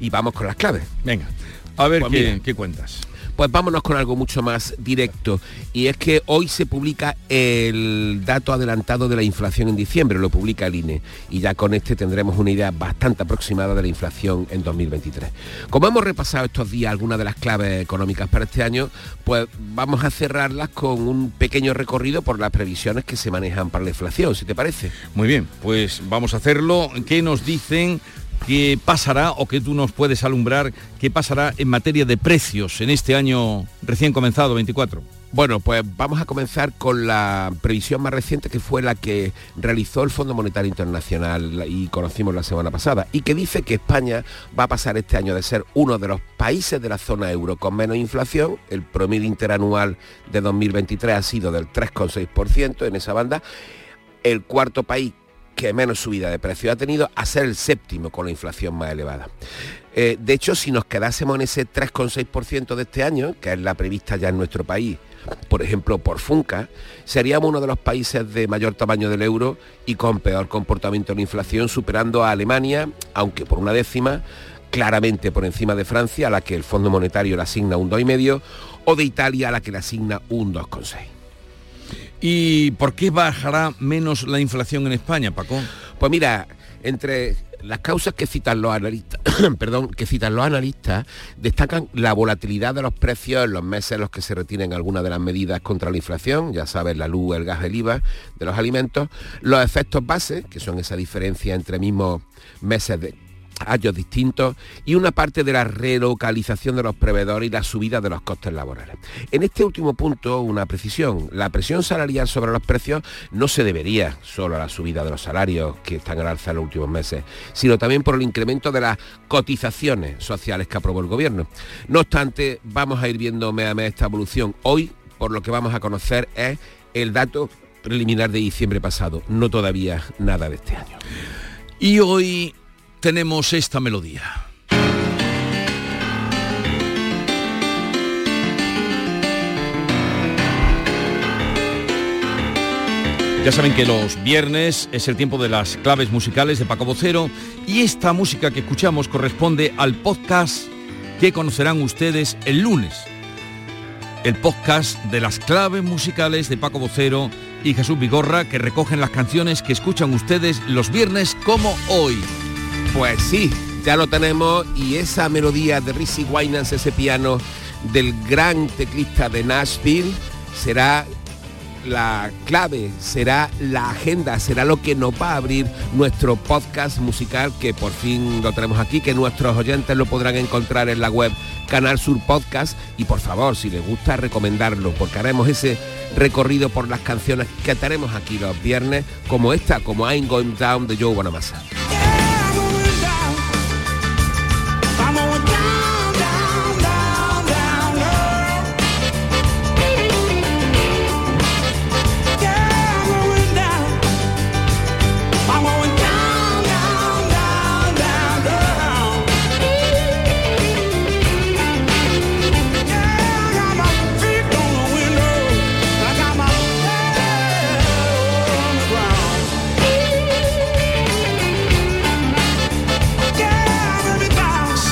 Y vamos con las claves. Venga, a ver Pues qué, mira. qué cuentas. Pues vámonos con algo mucho más directo. Y es que hoy se publica el dato adelantado de la inflación en diciembre, lo publica el INE. Y ya con este tendremos una idea bastante aproximada de la inflación en 2023. Como hemos repasado estos días algunas de las claves económicas para este año, pues vamos a cerrarlas con un pequeño recorrido por las previsiones que se manejan para la inflación, si te parece. Muy bien, pues vamos a hacerlo. ¿Qué nos dicen? ¿Qué pasará o que tú nos puedes alumbrar? ¿Qué pasará en materia de precios en este año recién comenzado, 24? Bueno, pues vamos a comenzar con la previsión más reciente que fue la que realizó el Fondo Monetario Internacional y conocimos la semana pasada y que dice que España va a pasar este año de ser uno de los países de la zona euro con menos inflación, el promedio interanual de 2023 ha sido del 3,6% en esa banda, el cuarto país que menos subida de precio ha tenido a ser el séptimo con la inflación más elevada. Eh, de hecho, si nos quedásemos en ese 3,6% de este año, que es la prevista ya en nuestro país, por ejemplo, por Funca, seríamos uno de los países de mayor tamaño del euro y con peor comportamiento en la inflación, superando a Alemania, aunque por una décima, claramente por encima de Francia, a la que el Fondo Monetario le asigna un 2,5, o de Italia, a la que le asigna un 2,6. ¿Y por qué bajará menos la inflación en España, Paco? Pues mira, entre las causas que citan los analistas, *coughs* perdón, que citan los analistas, destacan la volatilidad de los precios en los meses en los que se retienen algunas de las medidas contra la inflación, ya sabes, la luz, el gas, el IVA de los alimentos, los efectos base, que son esa diferencia entre mismos meses de años distintos y una parte de la relocalización de los proveedores y la subida de los costes laborales. En este último punto, una precisión, la presión salarial sobre los precios no se debería solo a la subida de los salarios que están al alza en los últimos meses, sino también por el incremento de las cotizaciones sociales que aprobó el gobierno. No obstante, vamos a ir viendo mes a mes esta evolución. Hoy, por lo que vamos a conocer, es el dato preliminar de diciembre pasado, no todavía nada de este año. Y hoy tenemos esta melodía. Ya saben que los viernes es el tiempo de las claves musicales de Paco Vocero y esta música que escuchamos corresponde al podcast que conocerán ustedes el lunes. El podcast de las claves musicales de Paco Vocero y Jesús Vigorra que recogen las canciones que escuchan ustedes los viernes como hoy. Pues sí, ya lo tenemos y esa melodía de Rizzy Winans, ese piano del gran teclista de Nashville, será la clave, será la agenda, será lo que nos va a abrir nuestro podcast musical que por fin lo tenemos aquí, que nuestros oyentes lo podrán encontrar en la web Canal Sur Podcast y por favor, si les gusta, recomendarlo, porque haremos ese recorrido por las canciones que tenemos aquí los viernes, como esta, como I'm Going Down de Joe Bonamassa.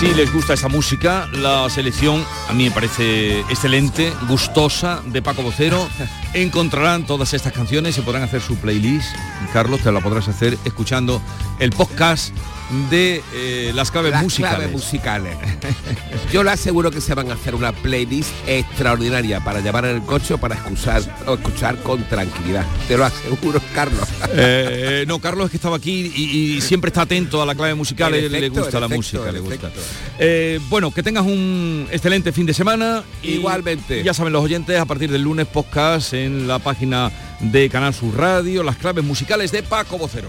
Si les gusta esa música, la selección a mí me parece excelente, gustosa, de Paco Vocero. *laughs* Encontrarán todas estas canciones y podrán hacer su playlist. Carlos, te la podrás hacer escuchando el podcast de eh, las claves Las musicales. claves musicales. *laughs* Yo le aseguro que se van a hacer una playlist extraordinaria para llevar en el coche o para escuchar, o escuchar con tranquilidad. Te lo aseguro, *laughs* Carlos. Eh, no, Carlos es que estaba aquí y, y siempre está atento a la clave musical, En le- efecto, gusta la efecto, música, le gusta. efecto. Eh, bueno, que tengas un excelente fin de semana. y Igualmente. Ya saben los oyentes, a partir del lunes podcast en la página de Canal Sur Radio, las claves musicales de Paco Vocero.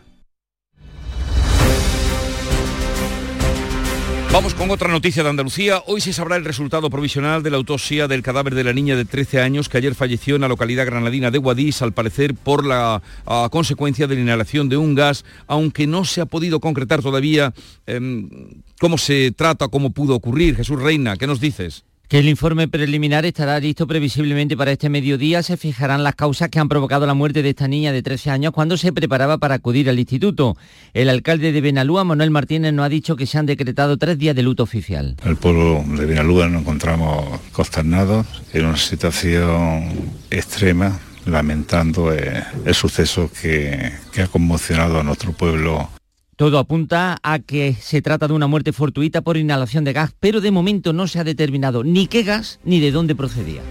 Vamos con otra noticia de Andalucía. Hoy se sabrá el resultado provisional de la autopsia del cadáver de la niña de 13 años que ayer falleció en la localidad granadina de Guadix, al parecer por la consecuencia de la inhalación de un gas, aunque no se ha podido concretar todavía em, cómo se trata, cómo pudo ocurrir. Jesús Reina, ¿qué nos dices? Que el informe preliminar estará listo previsiblemente para este mediodía. Se fijarán las causas que han provocado la muerte de esta niña de 13 años cuando se preparaba para acudir al instituto. El alcalde de Benalúa, Manuel Martínez, nos ha dicho que se han decretado tres días de luto oficial. El pueblo de Benalúa nos encontramos consternados en una situación extrema, lamentando eh, el suceso que ha conmocionado a nuestro pueblo Todo apunta a que se trata de una muerte fortuita por inhalación de gas, pero de momento no se ha determinado ni qué gas ni de dónde procedía.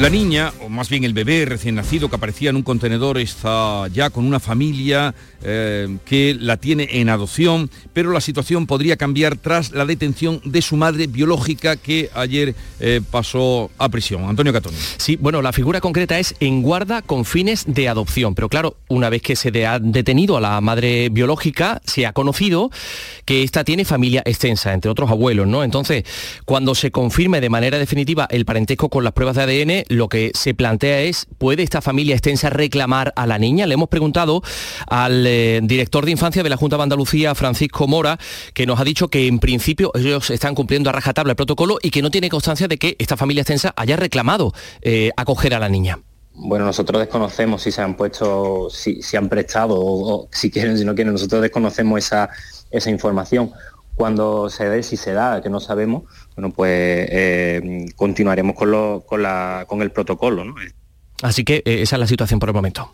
La niña, o más bien el bebé recién nacido que aparecía en un contenedor, está ya con una familia eh, que la tiene en adopción, pero la situación podría cambiar tras la detención de su madre biológica que ayer eh, pasó a prisión. Antonio Catoni. Sí, bueno, la figura concreta es en guarda con fines de adopción, pero claro, una vez que se ha detenido a la madre biológica, se ha conocido que esta tiene familia extensa, entre otros abuelos, ¿no? Entonces, cuando se confirme de manera definitiva el parentesco con las pruebas de ADN, lo que se plantea es, ¿puede esta familia extensa reclamar a la niña? Le hemos preguntado al eh, director de infancia de la Junta de Andalucía, Francisco Mora, que nos ha dicho que en principio ellos están cumpliendo a rajatabla el protocolo y que no tiene constancia de que esta familia extensa haya reclamado eh, acoger a la niña. Bueno, nosotros desconocemos si se han puesto, si, si han prestado o, si quieren, si no quieren. Nosotros desconocemos esa, esa información. Cuando se dé, si se da, que no sabemos, bueno, pues eh, continuaremos con, lo- con, la- con el protocolo. ¿no? Así que eh, esa es la situación por el momento.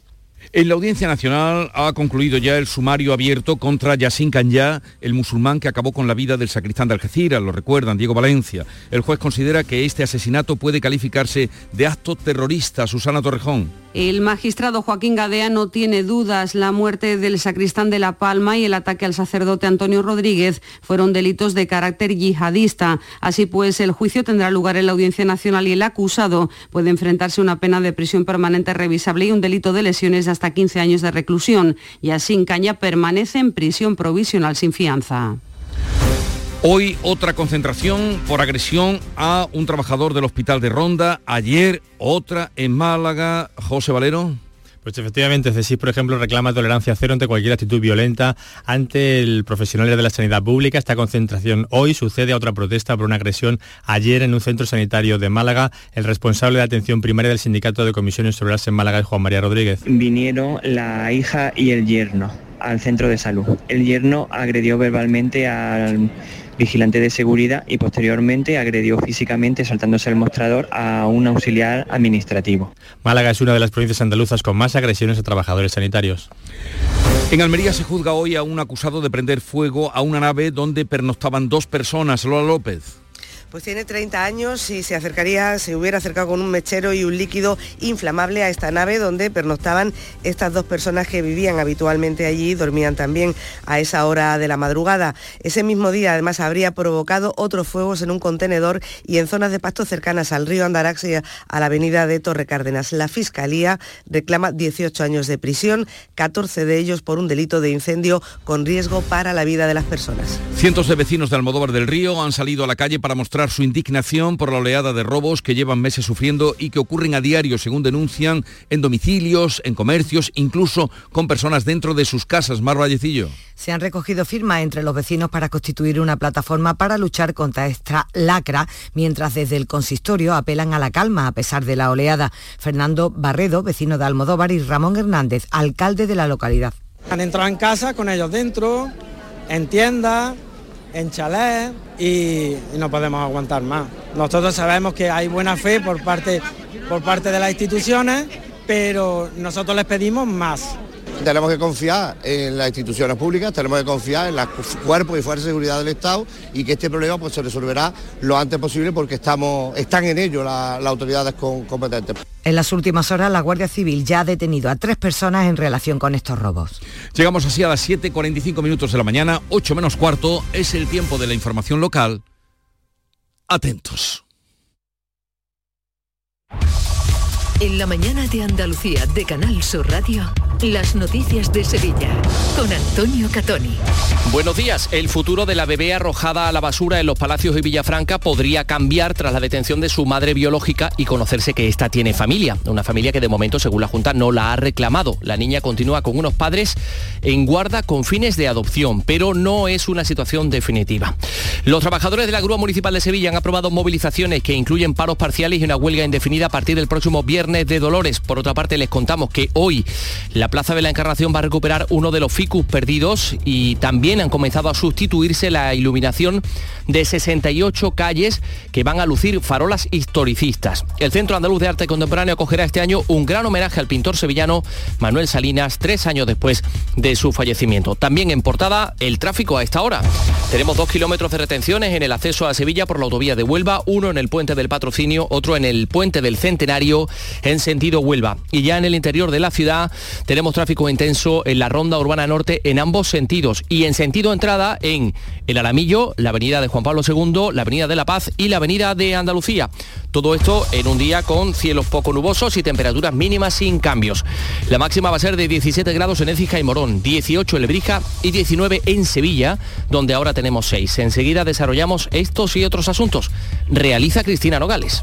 En la Audiencia Nacional ha concluido ya el sumario abierto contra Yassin Kanya, el musulmán que acabó con la vida del sacristán de Algeciras, lo recuerdan, Diego Valencia. El juez considera que este asesinato puede calificarse de acto terrorista. Susana Torrejón. El magistrado Joaquín Gadea no tiene dudas. La muerte del sacristán de La Palma y el ataque al sacerdote Antonio Rodríguez fueron delitos de carácter yihadista. Así pues, el juicio tendrá lugar en la Audiencia Nacional y el acusado puede enfrentarse a una pena de prisión permanente revisable y un delito de lesiones de hasta 15 años de reclusión. Y así Caña permanece en prisión provisional sin fianza. Hoy otra concentración por agresión a un trabajador del hospital de Ronda. Ayer otra en Málaga. José Valero. Pues efectivamente, CESIS, por ejemplo, reclama tolerancia cero ante cualquier actitud violenta ante el profesional de la sanidad pública. Esta concentración hoy sucede a otra protesta por una agresión ayer en un centro sanitario de Málaga. El responsable de atención primaria del Sindicato de Comisiones Obreras en Málaga es Juan María Rodríguez. vinieron la hija y el yerno al centro de salud. El yerno agredió verbalmente al vigilante de seguridad y posteriormente agredió físicamente saltándose el mostrador a un auxiliar administrativo. Málaga es una de las provincias andaluzas con más agresiones a trabajadores sanitarios. En Almería se juzga hoy a un acusado de prender fuego a una nave donde pernoctaban dos personas. Lola López. Pues tiene 30 años y se acercaría, se hubiera acercado con un mechero y un líquido inflamable a esta nave donde pernoctaban estas dos personas que vivían habitualmente allí y dormían también a esa hora de la madrugada. Ese mismo día además habría provocado otros fuegos en un contenedor y en zonas de pasto cercanas al río Andarax y a la avenida de Torre Cárdenas. La Fiscalía reclama 18 años de prisión, 14 de ellos por un delito de incendio con riesgo para la vida de las personas. Cientos de vecinos de Almodóvar del Río han salido a la calle para mostrar su indignación por la oleada de robos que llevan meses sufriendo y que ocurren a diario, según denuncian, en domicilios, en comercios, incluso con personas dentro de sus casas. Mar Vallecillo. Se han recogido firmas entre los vecinos para constituir una plataforma para luchar contra esta lacra, mientras desde el consistorio apelan a la calma a pesar de la oleada. Fernando Barredo, vecino de Almodóvar, y Ramón Hernández, alcalde de la localidad. Han entrado en casa con ellos dentro, en tiendas, en chalet y, no podemos aguantar más. Nosotros sabemos que hay buena fe por parte, por parte de las instituciones, pero nosotros les pedimos más. Tenemos que confiar en las instituciones públicas, tenemos que confiar en los cuerpos y fuerzas de seguridad del Estado y que este problema pues, se resolverá lo antes posible porque estamos, están en ello las autoridades competentes. En las últimas horas, la Guardia Civil ya ha detenido a tres personas en relación con estos robos. Llegamos así a las 7.45 minutos de la mañana, 8 menos cuarto, es el tiempo de la información local. Atentos. En la mañana de Andalucía de Canal Sur Radio, las noticias de Sevilla con Antonio Catoni. Buenos días. El futuro de la bebé arrojada a la basura en los Palacios de Villafranca podría cambiar tras la detención de su madre biológica y conocerse que ésta tiene familia. Una familia que de momento, según la Junta, no la ha reclamado. La niña continúa con unos padres en guarda con fines de adopción, pero no es una situación definitiva. Los trabajadores de la Grúa Municipal de Sevilla han aprobado movilizaciones que incluyen paros parciales y una huelga indefinida a partir del próximo viernes de Dolores. Por otra parte, les contamos que hoy la Plaza de la Encarnación va a recuperar uno de los ficus perdidos y también han comenzado a sustituirse la iluminación de 68 calles que van a lucir farolas historicistas. El Centro Andaluz de Arte Contemporáneo acogerá este año un gran homenaje al pintor sevillano Manuel Salinas, tres años después de su fallecimiento. También en portada, el tráfico a esta hora. Tenemos dos kilómetros de retenciones en el acceso a Sevilla por la autovía de Huelva, uno en el puente del Patrocinio, otro en el puente del Centenario en sentido Huelva. Y ya en el interior de la ciudad tenemos tráfico intenso en la ronda urbana norte en ambos sentidos y en sentido entrada en el Alamillo, la avenida de Juan Pablo II, la avenida de La Paz y la avenida de Andalucía. Todo esto en un día con cielos poco nubosos y temperaturas mínimas sin cambios. La máxima va a ser de 17 grados en Écija y Morón, 18 en Lebrija y 19 en Sevilla, donde ahora tenemos 6. Enseguida desarrollamos estos y otros asuntos. Realiza Cristina Nogales.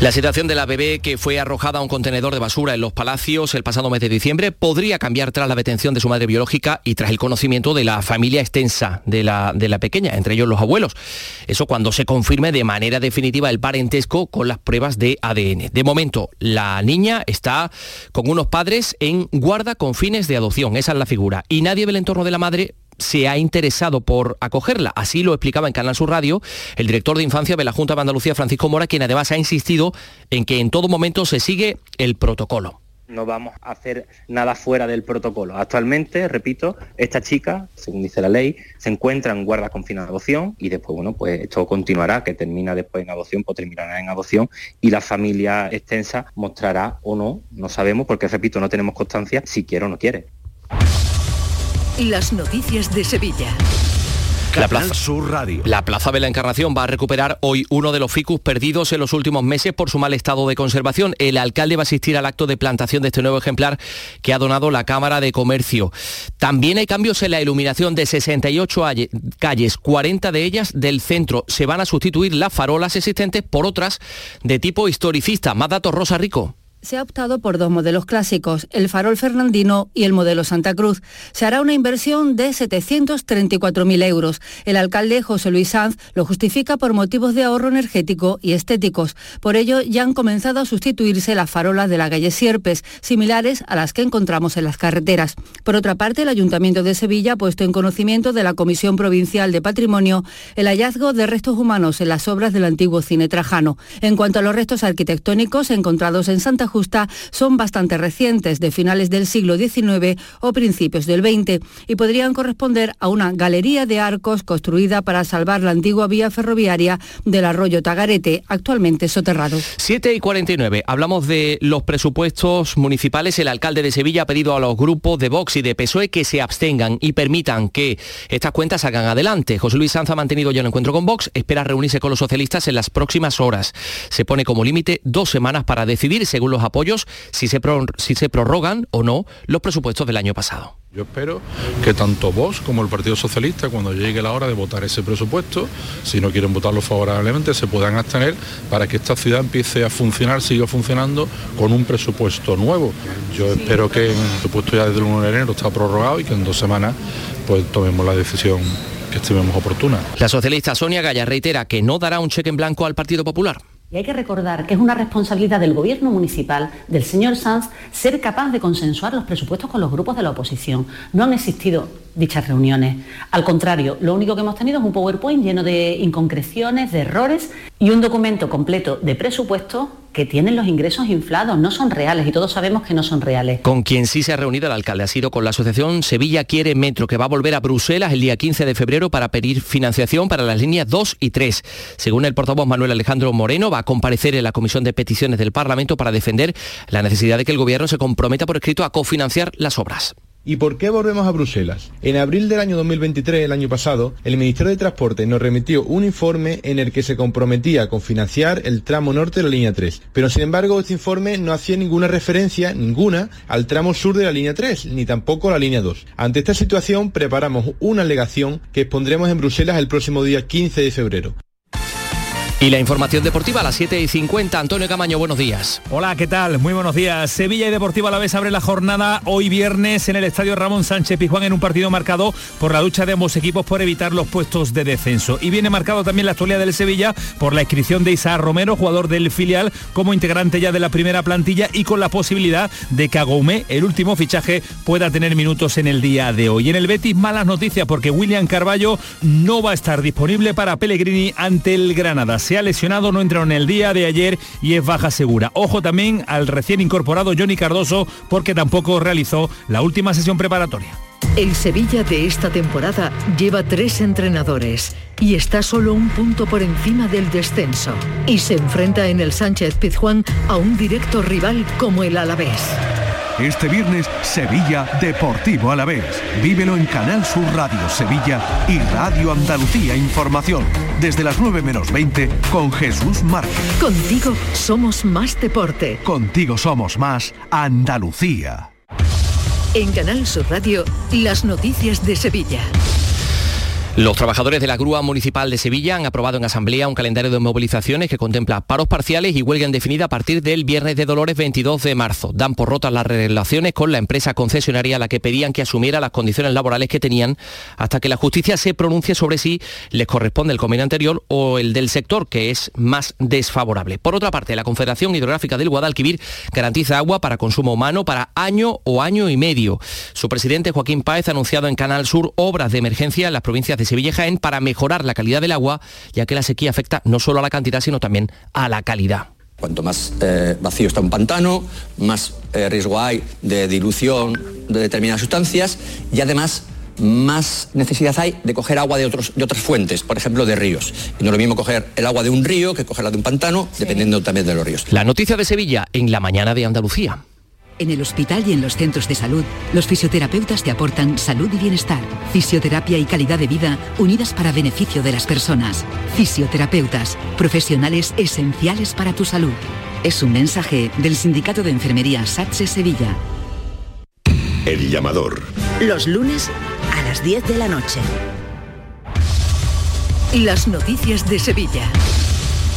La situación de la bebé que fue arrojada a un contenedor de basura en los palacios el pasado mes de diciembre podría cambiar tras la detención de su madre biológica y tras el conocimiento de la familia extensa de la, de la pequeña, entre ellos los abuelos. Eso cuando se confirme de manera definitiva el parentesco con las pruebas de ADN. De momento, la niña está con unos padres en guarda con fines de adopción, esa es la figura. Y nadie del entorno de la madre se ha interesado por acogerla. Así lo explicaba en Canal Sur Radio el director de infancia de la Junta de Andalucía, Francisco Mora, quien además ha insistido en que en todo momento se sigue el protocolo no vamos a hacer nada fuera del protocolo. Actualmente, repito, esta chica, según dice la ley, se encuentra en guarda con fin de adopción y después, bueno, pues esto continuará, que termina después en adopción, pues terminará en adopción y la familia extensa mostrará o no, no sabemos, porque repito, no tenemos constancia si quiere o no quiere. Las noticias de Sevilla. La plaza, Sur Radio. la Plaza de la Encarnación va a recuperar hoy uno de los ficus perdidos en los últimos meses por su mal estado de conservación. El alcalde va a asistir al acto de plantación de este nuevo ejemplar que ha donado la Cámara de Comercio. También hay cambios en la iluminación de 68 alle- calles, 40 de ellas del centro. Se van a sustituir las farolas existentes por otras de tipo historicista. Más datos, Rosa Rico. Se ha optado por dos modelos clásicos, el farol fernandino y el modelo Santa Cruz. Se hará una inversión de 734.000 euros. El alcalde José Luis Sanz lo justifica por motivos de ahorro energético y estéticos. Por ello ya han comenzado a sustituirse las farolas de la calle Sierpes, similares a las que encontramos en las carreteras. Por otra parte, el Ayuntamiento de Sevilla ha puesto en conocimiento de la Comisión Provincial de Patrimonio el hallazgo de restos humanos en las obras del antiguo cine Trajano. En cuanto a los restos arquitectónicos encontrados en Santa Justa, son bastante recientes, de finales del siglo XIX o principios del XX, y podrían corresponder a una galería de arcos construida para salvar la antigua vía ferroviaria del arroyo Tagarete, actualmente soterrado. 7 y 49. Hablamos de los presupuestos municipales. El alcalde de Sevilla ha pedido a los grupos de Vox y de PSOE que se abstengan y permitan que estas cuentas salgan adelante. José Luis Sanz ha mantenido ya un encuentro con Vox. Espera reunirse con los socialistas en las próximas horas. Se pone como límite dos semanas para decidir, según los apoyos, si se, pro- si se prorrogan o no los presupuestos del año pasado. Yo espero que tanto vos como el Partido Socialista, cuando llegue la hora de votar ese presupuesto, si no quieren votarlo favorablemente, se puedan abstener para que esta ciudad empiece a funcionar, siga funcionando con un presupuesto nuevo. Yo espero que el presupuesto ya desde el 1 de enero está prorrogado y que en dos semanas pues tomemos la decisión que estimemos oportuna. La socialista Sonia Gaya reitera que no dará un cheque en blanco al Partido Popular. Y hay que recordar que es una responsabilidad del gobierno municipal, del señor Sanz, ser capaz de consensuar los presupuestos con los grupos de la oposición. No han existido dichas reuniones. Al contrario, lo único que hemos tenido es un PowerPoint lleno de inconcreciones, de errores y un documento completo de presupuestos que tienen los ingresos inflados, no son reales y todos sabemos que no son reales. Con quien sí se ha reunido el alcalde ha sido con la asociación Sevilla Quiere Metro, que va a volver a Bruselas el día 15 de febrero para pedir financiación para las líneas 2 y 3. Según el portavoz Manuel Alejandro Moreno, va a comparecer en la Comisión de Peticiones del Parlamento para defender la necesidad de que el Gobierno se comprometa por escrito a cofinanciar las obras. ¿Y por qué volvemos a Bruselas? En abril del año 2023, el año pasado, el Ministerio de Transporte nos remitió un informe en el que se comprometía con financiar el tramo norte de la línea 3. Pero sin embargo, este informe no hacía ninguna referencia, ninguna, al tramo sur de la línea 3, ni tampoco a la línea 2. Ante esta situación, preparamos una alegación que expondremos en Bruselas el próximo día 15 de febrero. Y la información deportiva a las 7 y 50. Antonio Camaño, buenos días. Hola, ¿qué tal? Muy buenos días. Sevilla y Deportiva a la vez abre la jornada hoy viernes en el Estadio Ramón Sánchez Pizjuán en un partido marcado por la lucha de ambos equipos por evitar los puestos de descenso. Y viene marcado también la actualidad del Sevilla por la inscripción de Isaac Romero, jugador del filial, como integrante ya de la primera plantilla y con la posibilidad de que Agoume, el último fichaje, pueda tener minutos en el día de hoy. En el Betis, malas noticias porque William Carballo no va a estar disponible para Pellegrini ante el Granada. Se ha lesionado, no entró en el día de ayer y es baja segura. Ojo también al recién incorporado Johnny Cardoso porque tampoco realizó la última sesión preparatoria. El Sevilla de esta temporada lleva tres entrenadores y está solo un punto por encima del descenso. Y se enfrenta en el Sánchez Pizjuán a un directo rival como el Alavés. Este viernes, Sevilla Deportivo Alavés. Vívelo en Canal Sur Radio Sevilla y Radio Andalucía Información. Desde las 9 menos 20 con Jesús Márquez. Contigo somos más deporte. Contigo somos más Andalucía. En Canal Sur Radio, las noticias de Sevilla. Los trabajadores de la Grúa Municipal de Sevilla han aprobado en Asamblea un calendario de movilizaciones que contempla paros parciales y huelga indefinida a partir del viernes de Dolores 22 de marzo. Dan por rotas las relaciones con la empresa concesionaria a la que pedían que asumiera las condiciones laborales que tenían hasta que la justicia se pronuncie sobre si les corresponde el convenio anterior o el del sector, que es más desfavorable. Por otra parte, la Confederación Hidrográfica del Guadalquivir garantiza agua para consumo humano para año o año y medio. Su presidente Joaquín Páez ha anunciado en Canal Sur obras de emergencia en las provincias de Sevilla y Jaén para mejorar la calidad del agua, ya que la sequía afecta no solo a la cantidad, sino también a la calidad. Cuanto más eh, vacío está un pantano, más eh, riesgo hay de dilución de determinadas sustancias y además más necesidad hay de coger agua de, otros, de otras fuentes, por ejemplo de ríos. Y no es lo mismo coger el agua de un río que cogerla de un pantano, dependiendo también de los ríos. La noticia de Sevilla en la mañana de Andalucía. En el hospital y en los centros de salud, los fisioterapeutas te aportan salud y bienestar, fisioterapia y calidad de vida unidas para beneficio de las personas. Fisioterapeutas, profesionales esenciales para tu salud. Es un mensaje del Sindicato de Enfermería SATSE Sevilla. El llamador. Los lunes a las 10 de la noche. Las noticias de Sevilla.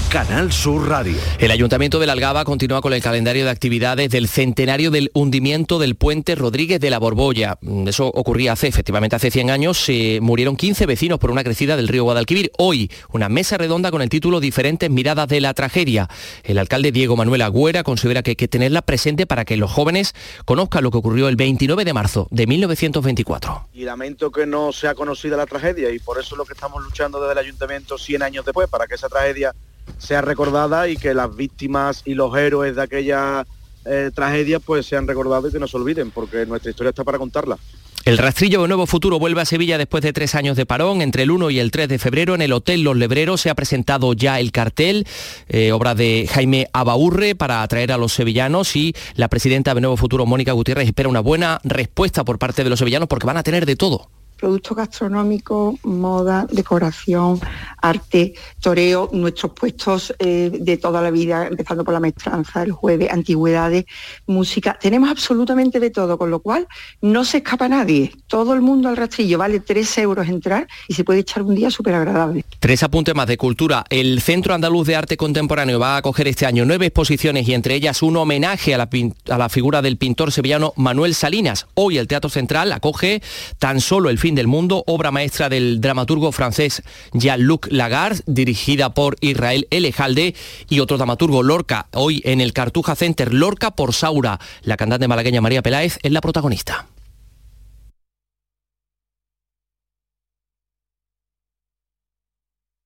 Canal Sur Radio. El Ayuntamiento de la Algaba continúa con el calendario de actividades del centenario del hundimiento del puente Rodríguez de la Borbolla. Mm, Eso ocurría hace, efectivamente, hace 100 años. Se murieron 15 vecinos por una crecida del río Guadalquivir. Hoy, una mesa redonda con el título Diferentes miradas de la tragedia. El alcalde Diego Manuel Agüera considera que hay que tenerla presente para que los jóvenes conozcan lo que ocurrió el 29 de marzo de 1924. y lamento que no sea conocida la tragedia y por eso es lo que estamos luchando desde el ayuntamiento 100 años después, para que esa tragedia sea recordada y que las víctimas y los héroes de aquella eh, tragedia pues sean recordados y que no se olviden, porque nuestra historia está para contarla. El rastrillo de Nuevo Futuro vuelve a Sevilla después de tres años de parón. Entre el 1 y el 3 de febrero en el Hotel Los Lebreros se ha presentado ya el cartel, eh, obra de Jaime Abaurre, para atraer a los sevillanos y la presidenta de Nuevo Futuro, Mónica Gutiérrez, espera una buena respuesta por parte de los sevillanos porque van a tener de todo. Productos gastronómicos, moda, decoración, arte, toreo, nuestros puestos eh, de toda la vida, empezando por la maestranza, el jueves, antigüedades, música. Tenemos absolutamente de todo, con lo cual no se escapa nadie. Todo el mundo al rastrillo, vale 3 euros entrar y se puede echar un día súper agradable. Tres apuntes más de cultura. El Centro Andaluz de Arte Contemporáneo va a acoger este año nueve exposiciones y entre ellas un homenaje a la, a la figura del pintor sevillano Manuel Salinas. Hoy el Teatro Central acoge tan solo El fin del mundo, obra maestra del dramaturgo francés Jean-Luc Lagarde, dirigida por Israel Elejalde y otro dramaturgo Lorca. Hoy en el Cartuja Center Lorca por Saura. La cantante malagueña María Peláez es la protagonista.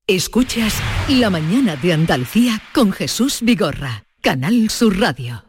Escuchas La mañana de Andalucía con Jesús Vigorra, Canal Sur Radio.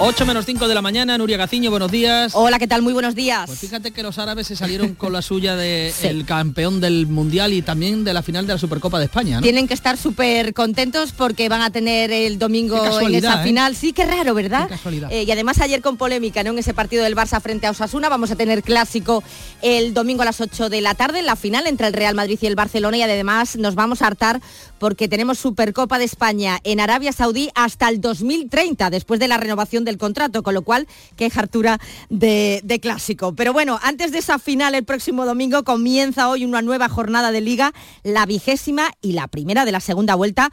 8 menos 5 de la mañana, Nuria Gaciño, buenos días. Hola, ¿qué tal? Muy buenos días. Pues fíjate que los árabes se salieron con la suya de *laughs* Sí. el campeón del Mundial y también de la final de la Supercopa de España, ¿no? Tienen que estar súper contentos porque van a tener el domingo en esa ¿eh? final. Sí, qué raro, ¿verdad? Qué casualidad. Eh, y además ayer con polémica, ¿no? En ese partido del Barça frente a Osasuna vamos a tener clásico el domingo a las 8 de la tarde en la final entre el Real Madrid y el Barcelona y además nos vamos a hartar porque tenemos Supercopa de España en Arabia Saudí hasta el 2030 después de la renovación del contrato, con lo cual qué hartura de, de clásico. Pero bueno, antes de esa final el próximo domingo comienza hoy una nueva jornada de liga, la vigésima y la primera de la segunda vuelta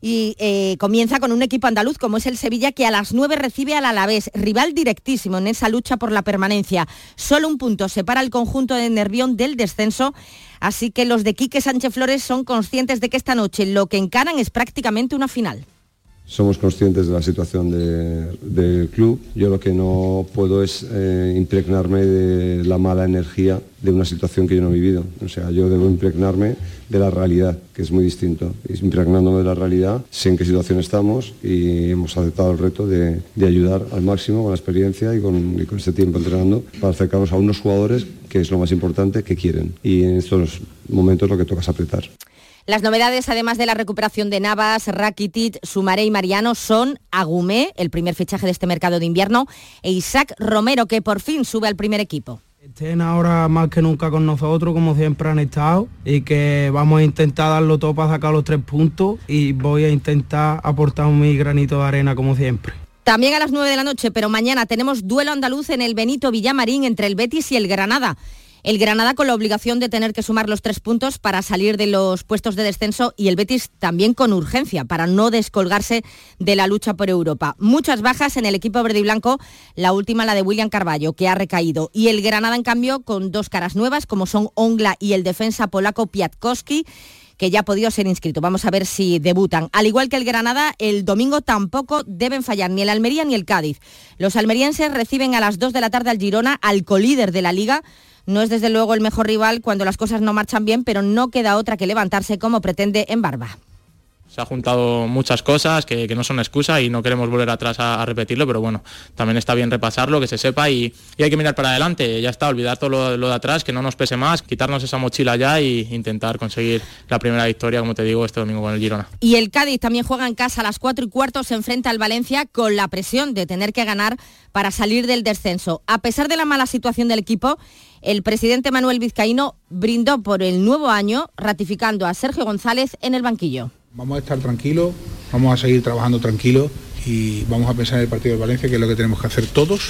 y eh, comienza con un equipo andaluz como es el Sevilla que a las 9 recibe al Alavés, rival directísimo en esa lucha por la permanencia. Solo un punto separa el conjunto de Nervión del descenso, así que los de Quique Sánchez Flores son conscientes de que esta noche lo que encaran es prácticamente una final. Somos conscientes de la situación de- del club. Yo lo que no puedo es eh, impregnarme de la mala energía de una situación que yo no he vivido. O sea, yo debo impregnarme de la realidad, que es muy distinto. Impregnándome de la realidad, sé en qué situación estamos y hemos aceptado el reto de, de ayudar al máximo con la experiencia y con, y con este tiempo entrenando para acercarnos a unos jugadores que es lo más importante que quieren. Y en estos momentos lo que toca es apretar. Las novedades, además de la recuperación de Navas, Rakitic, Sumaré y Mariano, son Agumé, el primer fichaje de este mercado de invierno, e Isaac Romero, que por fin sube al primer equipo. estén ahora más que nunca con nosotros, como siempre han estado, y que vamos a intentar darlo todo para sacar los tres puntos y voy a intentar aportar mi granito de arena como siempre. También a las 9 de la noche, pero mañana tenemos duelo andaluz en el Benito Villamarín entre el Betis y el Granada. El Granada con la obligación de tener que sumar los tres puntos para salir de los puestos de descenso y el Betis también con urgencia para no descolgarse de la lucha por Europa. Muchas bajas en el equipo verde y blanco, la última la de William Carballo, que ha recaído. Y el Granada, en cambio, con dos caras nuevas, como son Ongla y el defensa polaco Piatkowski que ya ha podido ser inscrito. Vamos a ver si debutan. Al igual que el Granada, el domingo tampoco deben fallar ni el Almería ni el Cádiz. Los almerienses reciben a las 2 de la tarde al Girona, al colíder de la liga. No es desde luego el mejor rival cuando las cosas no marchan bien, pero no queda otra que levantarse como pretende en Barba. se ha juntado muchas cosas que, no son excusa y no queremos volver atrás a, repetirlo, pero bueno, también está bien repasarlo, que se sepa y, hay que mirar para adelante, ya está, olvidar todo lo, de atrás, que no nos pese más, quitarnos esa mochila ya e intentar conseguir la primera victoria, como te digo, este domingo con el Girona. Y el Cádiz también juega en casa a las 4 y cuarto, se enfrenta al Valencia con la presión de tener que ganar para salir del descenso. A pesar de la mala situación del equipo, el presidente Manuel Vizcaíno brindó por el nuevo año, ratificando a Sergio González en el banquillo. Vamos a estar tranquilos, vamos a seguir trabajando tranquilos y vamos a pensar en el partido de Valencia, que es lo que tenemos que hacer todos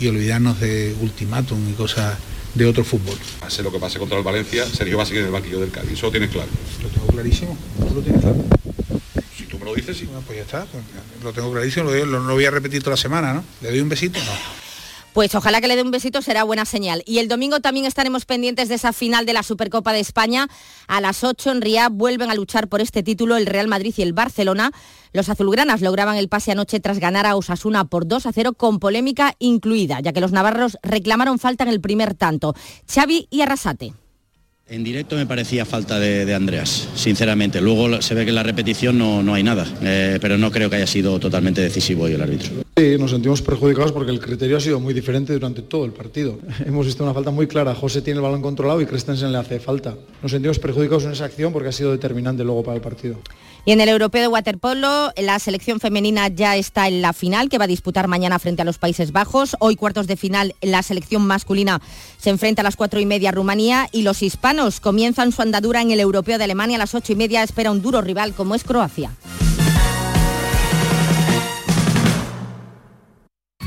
y olvidarnos de ultimátum y cosas de otro fútbol. Pase lo que pase contra el Valencia, Sergio va a seguir en el banquillo del Cádiz, eso lo tienes claro. Lo tengo clarísimo, ¿tú lo tienes claro? Si tú me lo dices, sí. Bueno, pues ya está, lo tengo clarísimo, lo, lo voy a repetir toda la semana, ¿no? ¿Le doy un besito? No. Pues ojalá que le dé un besito, será buena señal. Y el domingo también estaremos pendientes de esa final de la Supercopa de España. A las 8 en Riad vuelven a luchar por este título el Real Madrid y el Barcelona. Los azulgranas lograban el pase anoche tras ganar a Osasuna por 2 a 0 con polémica incluida, ya que los navarros reclamaron falta en el primer tanto. Xavi y Arrasate. En directo me parecía falta de, Andreas, sinceramente. Luego se ve que en la repetición no, no hay nada, eh, pero no creo que haya sido totalmente decisivo hoy el árbitro. Sí, nos sentimos perjudicados porque el criterio ha sido muy diferente durante todo el partido. *laughs* Hemos visto una falta muy clara. José tiene el balón controlado y Christensen le hace falta. Nos sentimos perjudicados en esa acción porque ha sido determinante luego para el partido. Y en el europeo de waterpolo, la selección femenina ya está en la final, que va a disputar mañana frente a los Países Bajos. Hoy cuartos de final, la selección masculina se enfrenta a las cuatro y media a Rumanía y los hispanos comienzan su andadura en el europeo de Alemania a las ocho y media. Espera un duro rival como es Croacia.